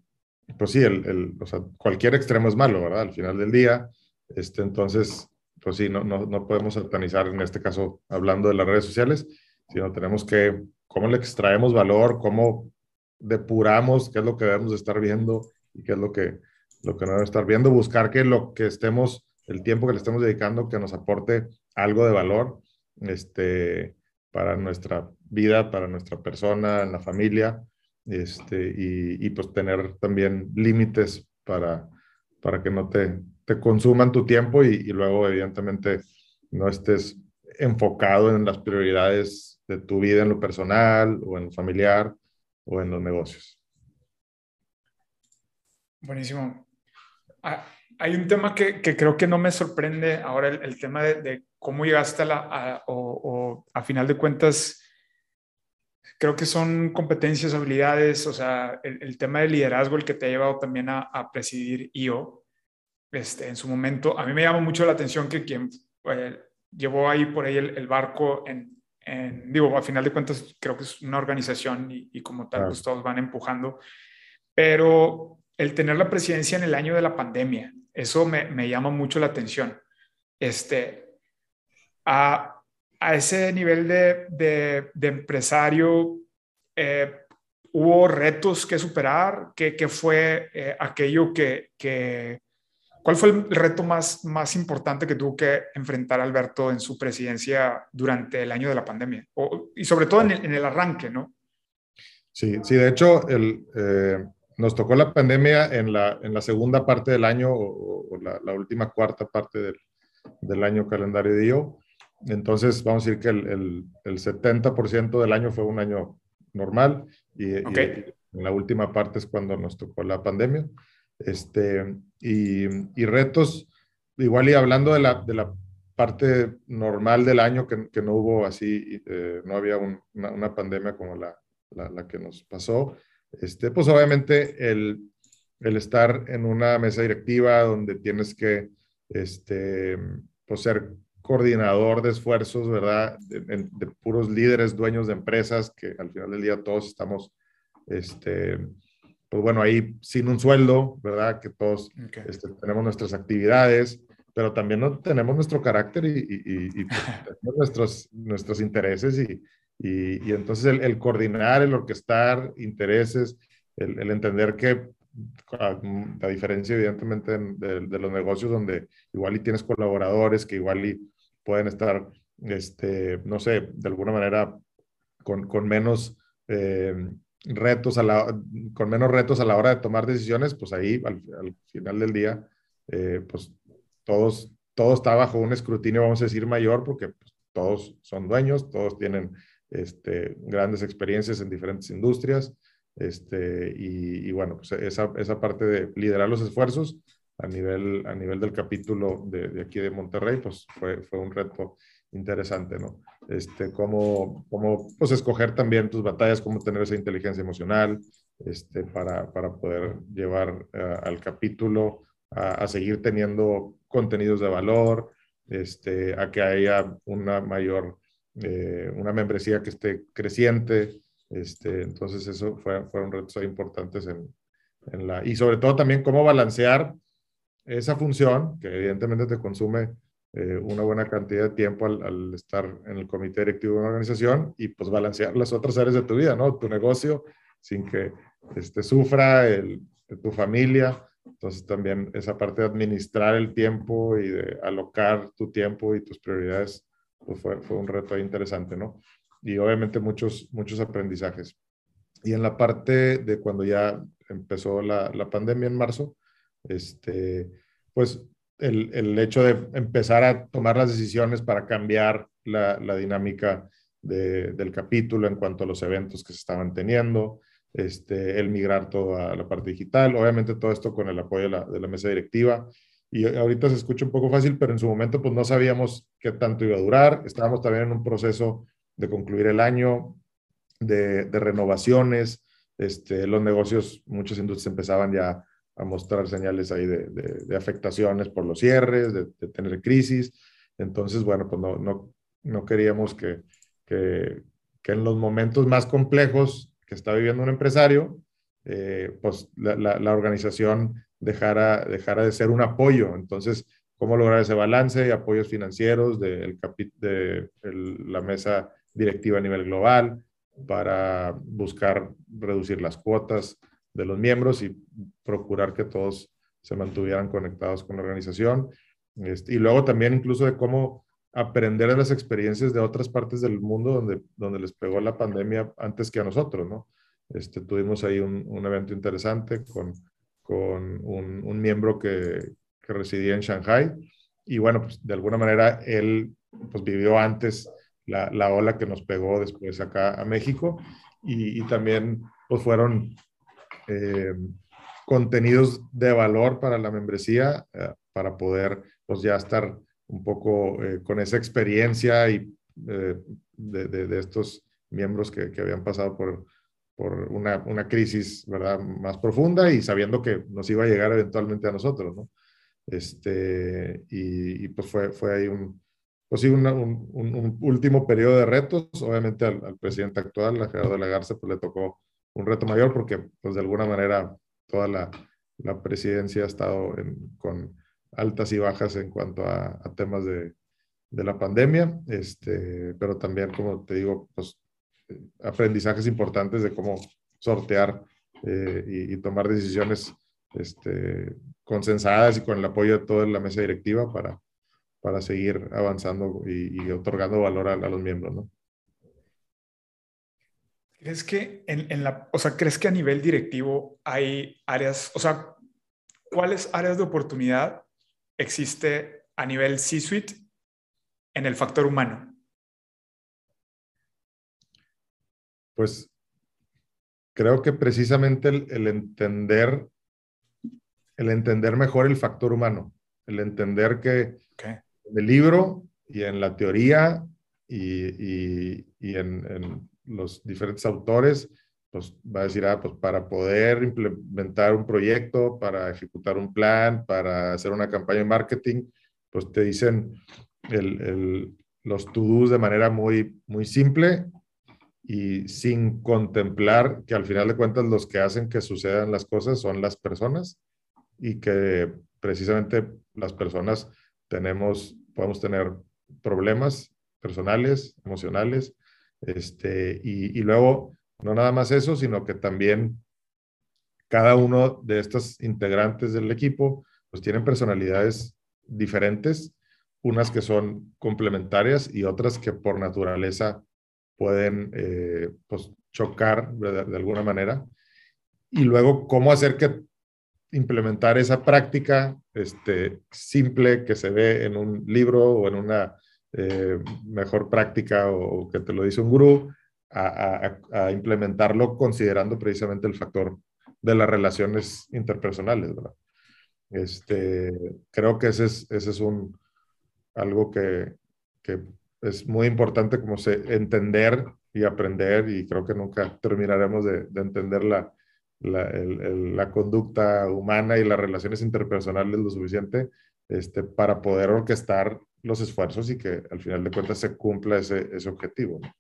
pues sí, el, el, o sea, cualquier extremo es malo, ¿verdad? Al final del día, este, entonces, pues sí, no, no, no podemos satanizar en este caso hablando de las redes sociales, sino tenemos que, cómo le extraemos valor, cómo depuramos qué es lo que debemos estar viendo y qué es lo que, lo que no debemos estar viendo, buscar que lo que estemos, el tiempo que le estemos dedicando, que nos aporte algo de valor este, para nuestra vida, para nuestra persona, en la familia, este, y, y pues tener también límites para, para que no te, te consuman tu tiempo y, y, luego evidentemente no estés enfocado en las prioridades de tu vida en lo personal o en lo familiar o en los negocios. Buenísimo. Ah, hay un tema que, que, creo que no me sorprende ahora, el, el tema de, de, cómo llegaste a la, a, o, o, a final de cuentas, creo que son competencias, habilidades, o sea, el, el tema de liderazgo, el que te ha llevado también a, a presidir IO. Este, en su momento, a mí me llama mucho la atención que quien eh, llevó ahí por ahí el, el barco en, en, digo, a final de cuentas creo que es una organización y, y como tal, claro. pues todos van empujando, pero el tener la presidencia en el año de la pandemia, eso me, me llama mucho la atención. Este, a, a ese nivel de, de, empresario, eh, ¿hubo retos que superar? ¿Qué, qué fue eh, aquello que, que, ¿Cuál fue el reto más, más importante que tuvo que enfrentar Alberto en su presidencia durante el año de la pandemia? Y sobre todo en el, en el, arranque, ¿no? Sí, sí, de hecho, el, eh, nos tocó la pandemia en la, en la segunda parte del año o, o la, la, última cuarta parte del, del, año calendario de IO. Entonces, vamos a decir que el, el, el 70% del año fue un año normal y, okay. y, en la última parte es cuando nos tocó la pandemia. Este, y, y, retos, igual y hablando de la, de la parte normal del año, que, que no hubo así, eh, no había un, una, una, pandemia como la, la, la, que nos pasó, este, pues obviamente el, el estar en una mesa directiva donde tienes que este, pues ser coordinador de esfuerzos, ¿verdad? De, de, de, puros líderes, dueños de empresas, que al final del día todos estamos este, pues bueno, ahí sin un sueldo, ¿verdad? Que todos okay. este, tenemos nuestras actividades, pero también no, tenemos nuestro carácter y, y, y pues, nuestros, nuestros intereses y, y entonces el, el, coordinar, el orquestar intereses, el, el entender que a, a, diferencia evidentemente de, de, los negocios donde igual y tienes colaboradores que igual y pueden estar, este, no sé, de alguna manera con, con menos... Eh, retos a la, con menos retos a la hora de tomar decisiones, pues ahí al, al final del día, eh, pues todos, todo está bajo un escrutinio, vamos a decir, mayor, porque pues, todos son dueños, todos tienen este, grandes experiencias en diferentes industrias, este, y, y bueno, pues esa, esa, parte de liderar los esfuerzos a nivel, a nivel del capítulo de, de aquí de Monterrey, pues fue, fue un reto interesante, ¿no? Este, cómo, cómo pues, escoger también tus batallas, cómo tener esa inteligencia emocional este, para, para poder llevar uh, al capítulo a, a, seguir teniendo contenidos de valor, este, a que haya una mayor, eh, una membresía que esté creciente. Este, entonces, eso fue, fueron retos importantes en, en la... Y sobre todo también cómo balancear esa función, que evidentemente te consume eh, una buena cantidad de tiempo al, al, estar en el comité directivo de una organización y pues balancear las otras áreas de tu vida, ¿no? Tu negocio sin que este, sufra el, tu familia. Entonces también esa parte de administrar el tiempo y de alocar tu tiempo y tus prioridades, pues fue, fue un reto interesante, ¿no? Y obviamente muchos, muchos aprendizajes. Y en la parte de cuando ya empezó la, la pandemia en marzo, este, pues el, el, hecho de empezar a tomar las decisiones para cambiar la, la dinámica de, del capítulo en cuanto a los eventos que se estaban teniendo, este, el migrar todo a la parte digital, obviamente todo esto con el apoyo de la, de la mesa directiva. Y ahorita se escucha un poco fácil, pero en su momento pues no sabíamos qué tanto iba a durar. Estábamos también en un proceso de concluir el año, de, renovaciones. Este, los negocios, muchas industrias empezaban ya a mostrar señales ahí de, afectaciones por los cierres, de, tener crisis. Entonces, bueno, pues no, no, no queríamos que, que, que, en los momentos más complejos que está viviendo un empresario, eh, pues la, organización dejara, dejara de ser un apoyo. Entonces, cómo lograr ese balance y apoyos financieros de, la mesa directiva a nivel global para buscar reducir las cuotas de los miembros y procurar que todos se mantuvieran conectados con la organización. Este, y luego también incluso de cómo aprender de las experiencias de otras partes del mundo donde, donde les pegó la pandemia antes que a nosotros, ¿no? Este, tuvimos ahí un, un evento interesante con, con un, miembro que, residía en Shanghai. Y bueno, pues de alguna manera él pues vivió antes la, la ola que nos pegó después acá a México. Y, también pues fueron eh, contenidos de valor para la membresía eh, para poder pues ya estar un poco eh, con esa experiencia y de, estos miembros que habían pasado por, por una, una, crisis ¿verdad? más profunda y sabiendo que nos iba a llegar eventualmente a nosotros, ¿no? Este, y, y pues fue, fue ahí un, pues sí, un, un, un, último periodo de retos. Obviamente al, al, presidente actual, a Gerardo de la Garza, pues le tocó un reto mayor porque pues de alguna manera toda la, la presidencia ha estado en, con altas y bajas en cuanto a, a temas de, de, la pandemia, este, pero también, como te digo, pues aprendizajes importantes de cómo sortear eh, y, tomar decisiones este, consensadas y con el apoyo de toda la mesa directiva para, para seguir avanzando y, y otorgando valor a, a, los miembros, ¿no? ¿Crees que en, en, la, o sea, crees que a nivel directivo hay áreas, o sea, cuáles áreas de oportunidad existe a nivel C-suite en el factor humano? Pues creo que precisamente el, el, entender, el entender mejor el factor humano, el entender que okay. en el libro y en la teoría y, y, y en, en, los diferentes autores, pues va a decir, ah, pues para poder implementar un proyecto, para ejecutar un plan, para hacer una campaña de marketing, pues te dicen el, el, los to-dos de manera muy, muy simple y sin contemplar que al final de cuentas los que hacen que sucedan las cosas son las personas y que precisamente las personas tenemos, podemos tener problemas personales, emocionales, este, y, y luego no nada más eso, sino que también cada uno de estos integrantes del equipo pues tienen personalidades diferentes, unas que son complementarias y otras que por naturaleza pueden eh, pues, chocar de, de, alguna manera. Y luego, cómo hacer que implementar esa práctica este, simple que se ve en un libro o en una eh, mejor práctica o, o, que te lo dice un gurú, a, a, a, implementarlo considerando precisamente el factor de las relaciones interpersonales. ¿verdad? Este, creo que ese es, ese es un, algo que, que es muy importante como se, entender y aprender y creo que nunca terminaremos de, de entender la, la, el, el, la, conducta humana y las relaciones interpersonales lo suficiente este, para poder orquestar los esfuerzos y que al final de cuentas se cumpla ese, ese objetivo. ¿no?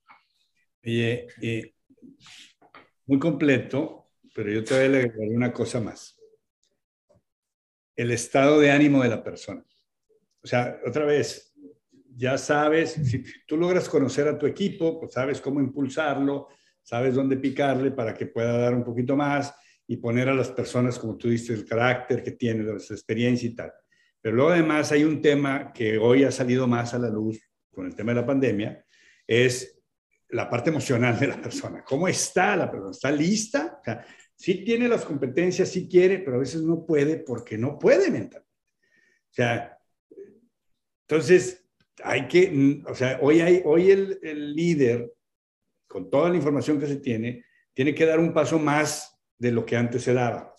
Muy completo, pero yo te voy a agregar una cosa más. El estado de ánimo de la persona. O sea, otra vez, ya sabes, si tú logras conocer a tu equipo, pues sabes cómo impulsarlo, sabes dónde picarle para que pueda dar un poquito más y poner a las personas, como tú dices, el carácter que tiene, la experiencia y tal. Pero luego además hay un tema que hoy ha salido más a la luz con el tema de la pandemia, es la parte emocional de la persona. ¿Cómo está la persona? ¿Está lista? O sea, sí tiene las competencias, sí quiere, pero a veces no puede porque no puede mentalmente. O sea, entonces, hay que, o sea, hoy, hay, hoy el, el, líder, con toda la información que se tiene, tiene que dar un paso más de lo que antes se daba,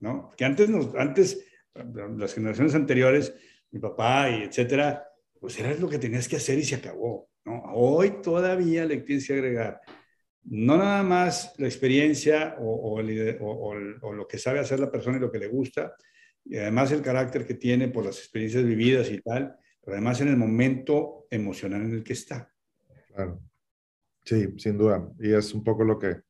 ¿no? Que antes, nos, antes las generaciones anteriores, mi papá y etcétera, pues era lo que tenías que hacer y se acabó. Hoy todavía le tienes que agregar no nada más la experiencia o, o, lo que sabe hacer la persona y lo que le gusta, y además el carácter que tiene por las experiencias vividas y tal, además en el momento emocional en el que está. Claro. Sí, sin duda. Y es un poco lo que,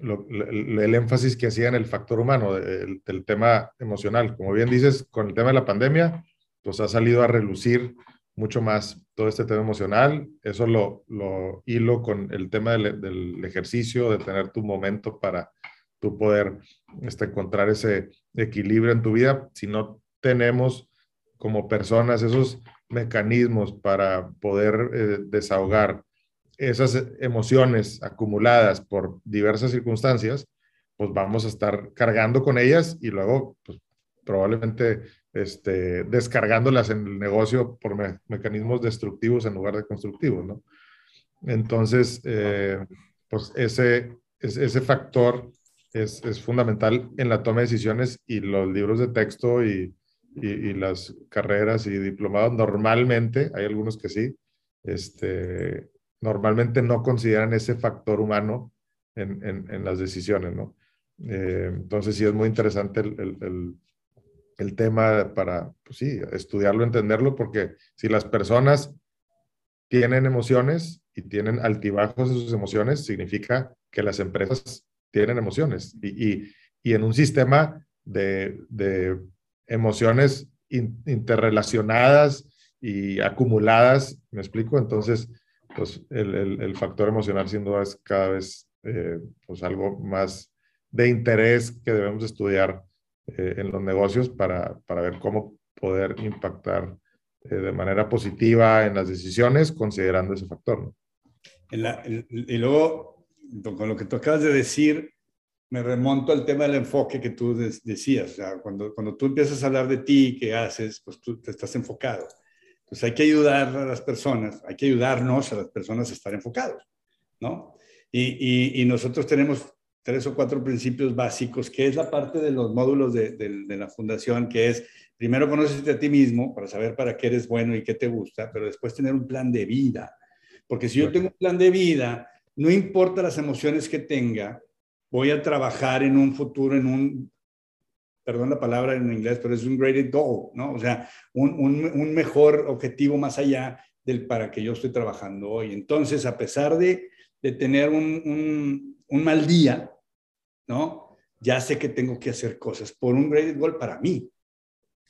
el, énfasis que hacía en el factor humano, el, tema emocional. Como bien dices, con el tema de la pandemia, pues ha salido a relucir mucho más todo este tema emocional. Eso lo, lo hilo con el tema del, ejercicio, de tener tu momento para tu poder este, encontrar ese equilibrio en tu vida. Si no tenemos como personas esos mecanismos para poder eh, desahogar esas emociones acumuladas por diversas circunstancias, pues vamos a estar cargando con ellas y luego pues, probablemente este, descargándolas en el negocio por mecanismos destructivos en lugar de constructivos, ¿no? Entonces, eh, pues ese, ese factor es, es, fundamental en la toma de decisiones y los libros de texto y, y, las carreras y diplomados normalmente, hay algunos que sí, este, normalmente no consideran ese factor humano en, en, en las decisiones, ¿no? Eh, entonces sí es muy interesante el, el, el, tema para, pues sí, estudiarlo, entenderlo, porque si las personas tienen emociones y tienen altibajos de sus emociones, significa que las empresas tienen emociones. Y, y, y en un sistema de, de emociones interrelacionadas y acumuladas, ¿me explico? Entonces, pues el, factor emocional sin duda es cada vez eh, pues algo más de interés que debemos estudiar eh, en los negocios para, para, ver cómo poder impactar eh, de manera positiva en las decisiones considerando ese factor. y luego, con lo que tú acabas de decir, me remonto al tema del enfoque que tú decías. O sea, cuando, cuando tú empiezas a hablar de ti, qué haces, pues tú te estás enfocado. Entonces hay que ayudar a las personas, hay que ayudarnos a las personas a estar enfocados, ¿no? Y, y, y nosotros tenemos tres o cuatro principios básicos, que es la parte de los módulos de, de, la fundación, que es, primero conocerte a ti mismo para saber para qué eres bueno y qué te gusta, pero después tener un plan de vida. Porque si yo tengo un plan de vida, no importa las emociones que tenga, voy a trabajar en un futuro, en un, perdón la palabra en inglés, pero es un graded goal, ¿no? O sea, un, un, un mejor objetivo más allá del para que yo estoy trabajando hoy. Entonces, a pesar de, de tener un, un, mal día, ¿no? Ya sé que tengo que hacer cosas por un graded goal para mí.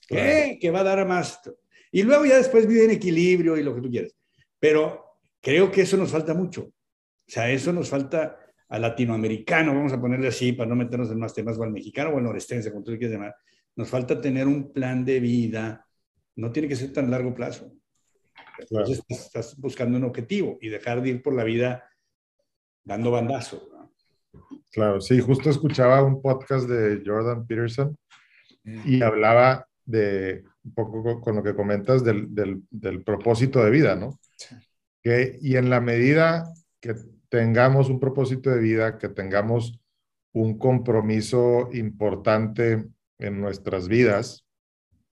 ¿Qué? Que va a dar más. Y luego ya después vive en equilibrio y lo que tú quieres. Pero creo que eso nos falta mucho. O sea, eso nos falta al latinoamericano, vamos a ponerle así para no meternos en más temas, o al mexicano o al norestense, como tú quieres llamar, nos falta tener un plan de vida, no tiene que ser tan largo plazo. Entonces estás buscando un objetivo y dejar de ir por la vida dando bandazo. Claro, sí, justo escuchaba un podcast de Jordan Peterson y hablaba de un poco con lo que comentas del, del, del propósito de vida, ¿no? Que, y en la medida que tengamos un propósito de vida, que tengamos un compromiso importante en nuestras vidas,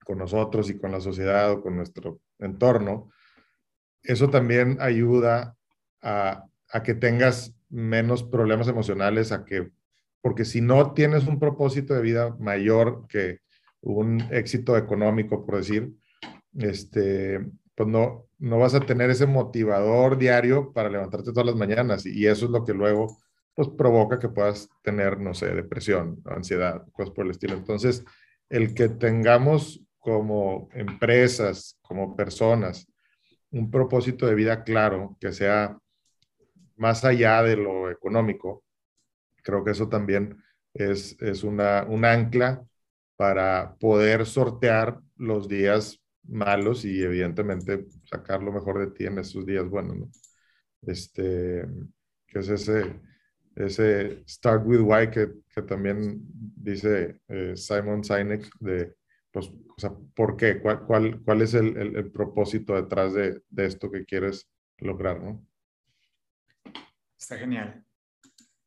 con nosotros y con la sociedad o con nuestro entorno, eso también ayuda a, que tengas menos problemas emocionales, a que, porque si no tienes un propósito de vida mayor que un éxito económico, por decir, este, pues no, no vas a tener ese motivador diario para levantarte todas las mañanas y, eso es lo que luego pues provoca que puedas tener, no sé, depresión, ansiedad, cosas por el estilo. Entonces, el que tengamos como empresas, como personas, un propósito de vida claro, que sea más allá de lo económico, creo que eso también es, es una, un ancla para poder sortear los días malos y evidentemente sacar lo mejor de ti en esos días buenos, ¿no? Este, que es ese, ese Start with Why que, que también dice eh, Simon Sinek de, pues, o sea, ¿por qué? ¿Cuál, cuál, cuál es el, el, el, propósito detrás de, de esto que quieres lograr, no? Está genial.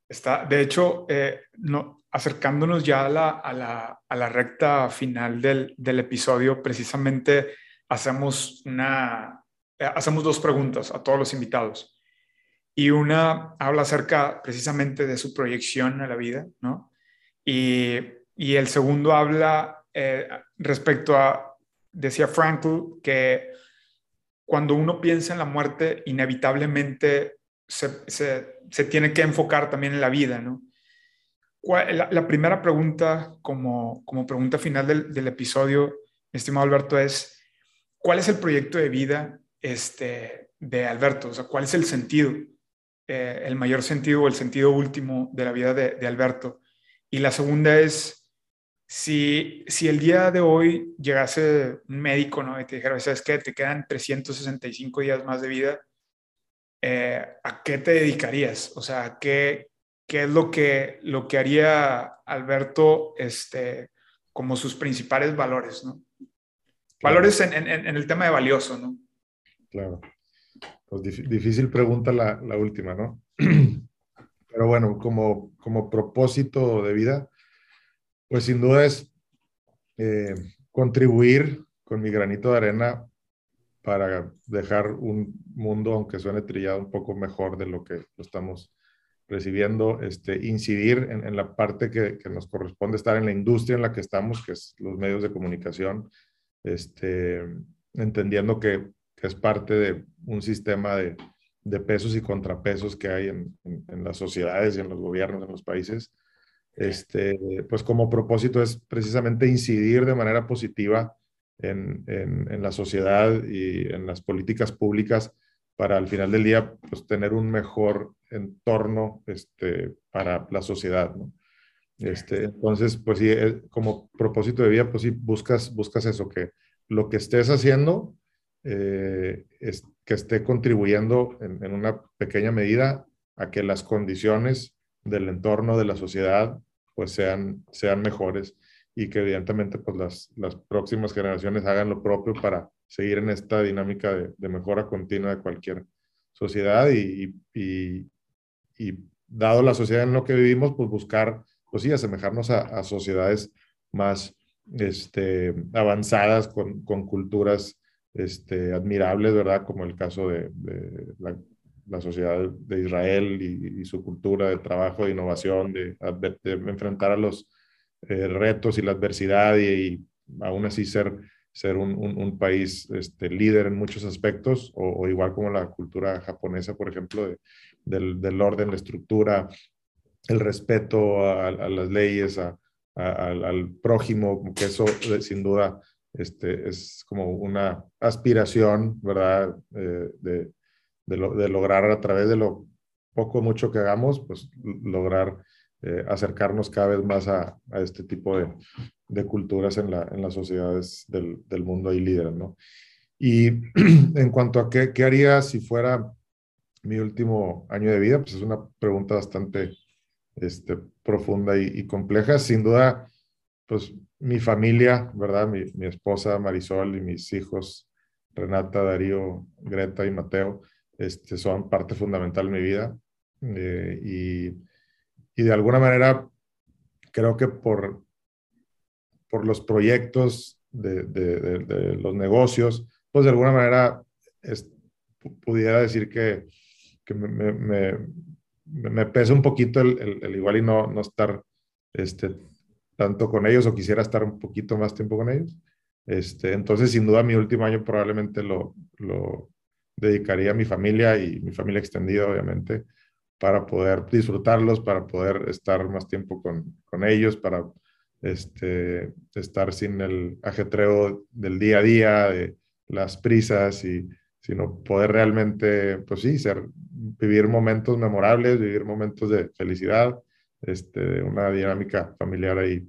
Está, de hecho, eh, no, acercándonos ya a la, recta final del, episodio, precisamente hacemos, una, eh, hacemos dos preguntas a todos los invitados. Y una habla acerca precisamente de su proyección a la vida, ¿no? Y, y el segundo habla eh, respecto a, decía Frankl, que cuando uno piensa en la muerte, inevitablemente se, tiene que enfocar también en la vida, ¿no? La, primera pregunta, como, como pregunta final del, del, episodio, estimado Alberto, es, ¿cuál es el proyecto de vida este, de Alberto? O sea, ¿cuál es el sentido, eh, el mayor sentido o el sentido último de la vida de, Alberto? Y la segunda es, si, si el día de hoy llegase un médico ¿no? y te dijera, ¿sabes qué? Te quedan 365 días más de vida, eh, ¿a qué te dedicarías? O sea, ¿qué, qué es lo que, lo que haría Alberto este, como sus principales valores, ¿no? Valores en, el tema de valioso, ¿no? Claro. Pues difícil pregunta la, última, ¿no? Pero bueno, como, como propósito de vida, pues sin duda es eh, contribuir con mi granito de arena para dejar un mundo, aunque suene trillado, un poco mejor de lo que lo estamos recibiendo, este, incidir en, la parte que, que, nos corresponde estar en la industria en la que estamos, que es los medios de comunicación, este, entendiendo que, que es parte de un sistema de, de pesos y contrapesos que hay en, en, las sociedades y en los gobiernos, en los países, este, pues como propósito es precisamente incidir de manera positiva en, en, la sociedad y en las políticas públicas para al final del día pues, tener un mejor entorno este, para la sociedad. ¿no? Este, entonces, pues sí, eh, como propósito de vida, pues sí, buscas, buscas eso, que lo que estés haciendo, eh, es, que esté contribuyendo en, en, una pequeña medida a que las condiciones del entorno de la sociedad pues sean, sean mejores y que evidentemente pues las, las próximas generaciones hagan lo propio para seguir en esta dinámica de, de mejora continua de cualquier sociedad y, y, y, dado la sociedad en la que vivimos, pues buscar pues sí, asemejarnos a, sociedades más este, avanzadas, con, con culturas este, admirables, ¿verdad? Como el caso de, la, la, sociedad de Israel y, su cultura de trabajo, de innovación, de, enfrentar a los eh, retos y la adversidad y, aún así ser, ser un, país este, líder en muchos aspectos, o, igual como la cultura japonesa, por ejemplo, de, del, orden, la estructura, el respeto a, las leyes, al prójimo, que eso eh, sin duda este, es como una aspiración, ¿verdad? Eh, de, de, lograr a través de lo poco mucho que hagamos, pues lograr eh, acercarnos cada vez más a, este tipo de, culturas en, la, en, las sociedades del, mundo y líderes, ¿no? Y en cuanto a qué, haría si fuera mi último año de vida, pues es una pregunta bastante este, profunda y, compleja. Sin duda, pues mi familia, ¿verdad? Mi, mi, esposa Marisol y mis hijos, Renata, Darío, Greta y Mateo, este, son parte fundamental de mi vida. Eh, y, y, de alguna manera, creo que por, por los proyectos de, de, de, los negocios, pues de alguna manera pudiera decir que, que me, me, me pesa un poquito el, el, igual y no, no estar este, tanto con ellos o quisiera estar un poquito más tiempo con ellos. Este, entonces, sin duda, mi último año probablemente lo, lo dedicaría a mi familia y mi familia extendida, obviamente, para poder disfrutarlos, para poder estar más tiempo con, con ellos, para este, estar sin el ajetreo del día a día, de las prisas y sino poder realmente, pues sí, ser, vivir momentos memorables, vivir momentos de felicidad, este, una dinámica familiar ahí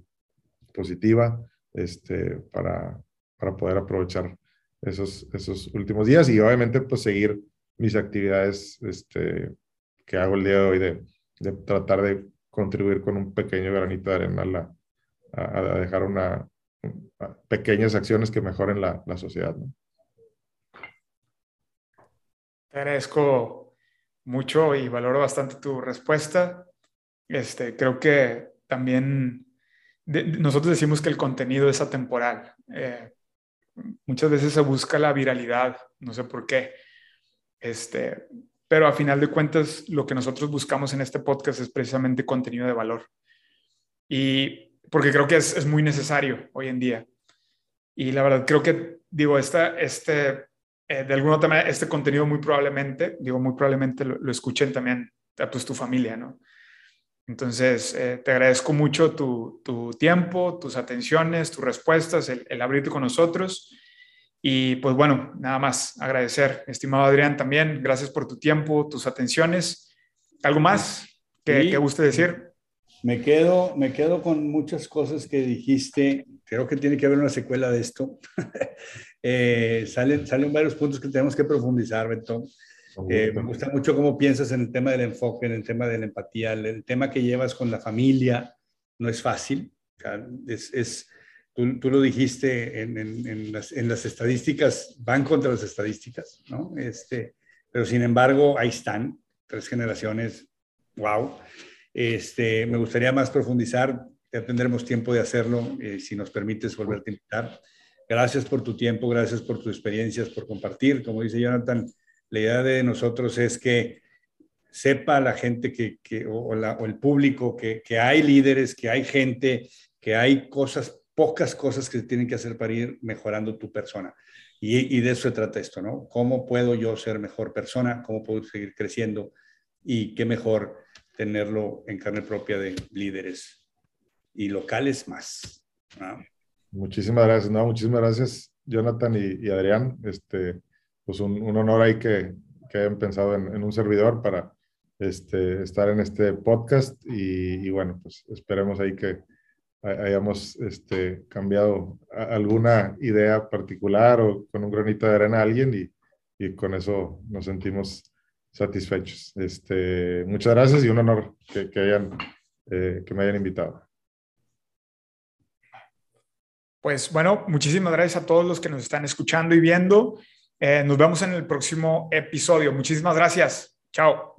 positiva, este, para, para poder aprovechar esos, esos últimos días y obviamente pues seguir mis actividades este, que hago el día de hoy de, de tratar de contribuir con un pequeño granito de arena a, a, dejar una, pequeñas acciones que mejoren la, la sociedad. ¿no? Te agradezco mucho y valoro bastante tu respuesta. Este, creo que también nosotros decimos que el contenido es atemporal. Eh, muchas veces se busca la viralidad, no sé por qué. Este, pero a final de cuentas, lo que nosotros buscamos en este podcast es precisamente contenido de valor. Y porque creo que es, muy necesario hoy en día. Y la verdad, creo que, digo, este eh, de alguna otra manera, este contenido muy probablemente, digo muy probablemente lo, escuchen también pues, tu familia, ¿no? Entonces, eh, te agradezco mucho tu, tu, tiempo, tus atenciones, tus respuestas, el, el abrirte con nosotros. Y pues bueno, nada más agradecer, estimado Adrián, también. Gracias por tu tiempo, tus atenciones. ¿Algo más que, que guste decir? Me quedo, me quedo con muchas cosas que dijiste. Creo que tiene que haber una secuela de esto. eh, salen, salen varios puntos que tenemos que profundizar, Beto. Eh, me gusta mucho cómo piensas en el tema del enfoque, en el tema de la empatía, el, tema que llevas con la familia. No es fácil. es, es tú, lo dijiste en, las, estadísticas, van contra las estadísticas, ¿no? Este, pero sin embargo, ahí están, tres generaciones, wow. Este, me gustaría más profundizar, ya tendremos tiempo de hacerlo, eh, si nos permites volverte a invitar. Gracias por tu tiempo, gracias por tus experiencias, por compartir. Como dice Jonathan, la idea de nosotros es que sepa la gente que, o, el público que, que, hay líderes, que hay gente, que hay cosas, pocas cosas que se tienen que hacer para ir mejorando tu persona. Y, y, de eso se trata esto, ¿no? ¿Cómo puedo yo ser mejor persona? ¿Cómo puedo seguir creciendo? Y qué mejor tenerlo en carne propia de líderes y locales más. ¿no? Muchísimas gracias, no, muchísimas gracias, Jonathan y, y Adrián. Este, pues un, un, honor ahí que, que hayan pensado en, en, un servidor para este, estar en este podcast y, y, bueno, pues esperemos ahí que hayamos este, cambiado alguna idea particular o con un granito de arena a alguien y, y con eso nos sentimos satisfechos. Este, muchas gracias y un honor que, que hayan, eh, que me hayan invitado. Pues bueno, muchísimas gracias a todos los que nos están escuchando y viendo. Eh, nos vemos en el próximo episodio. Muchísimas gracias. Chao.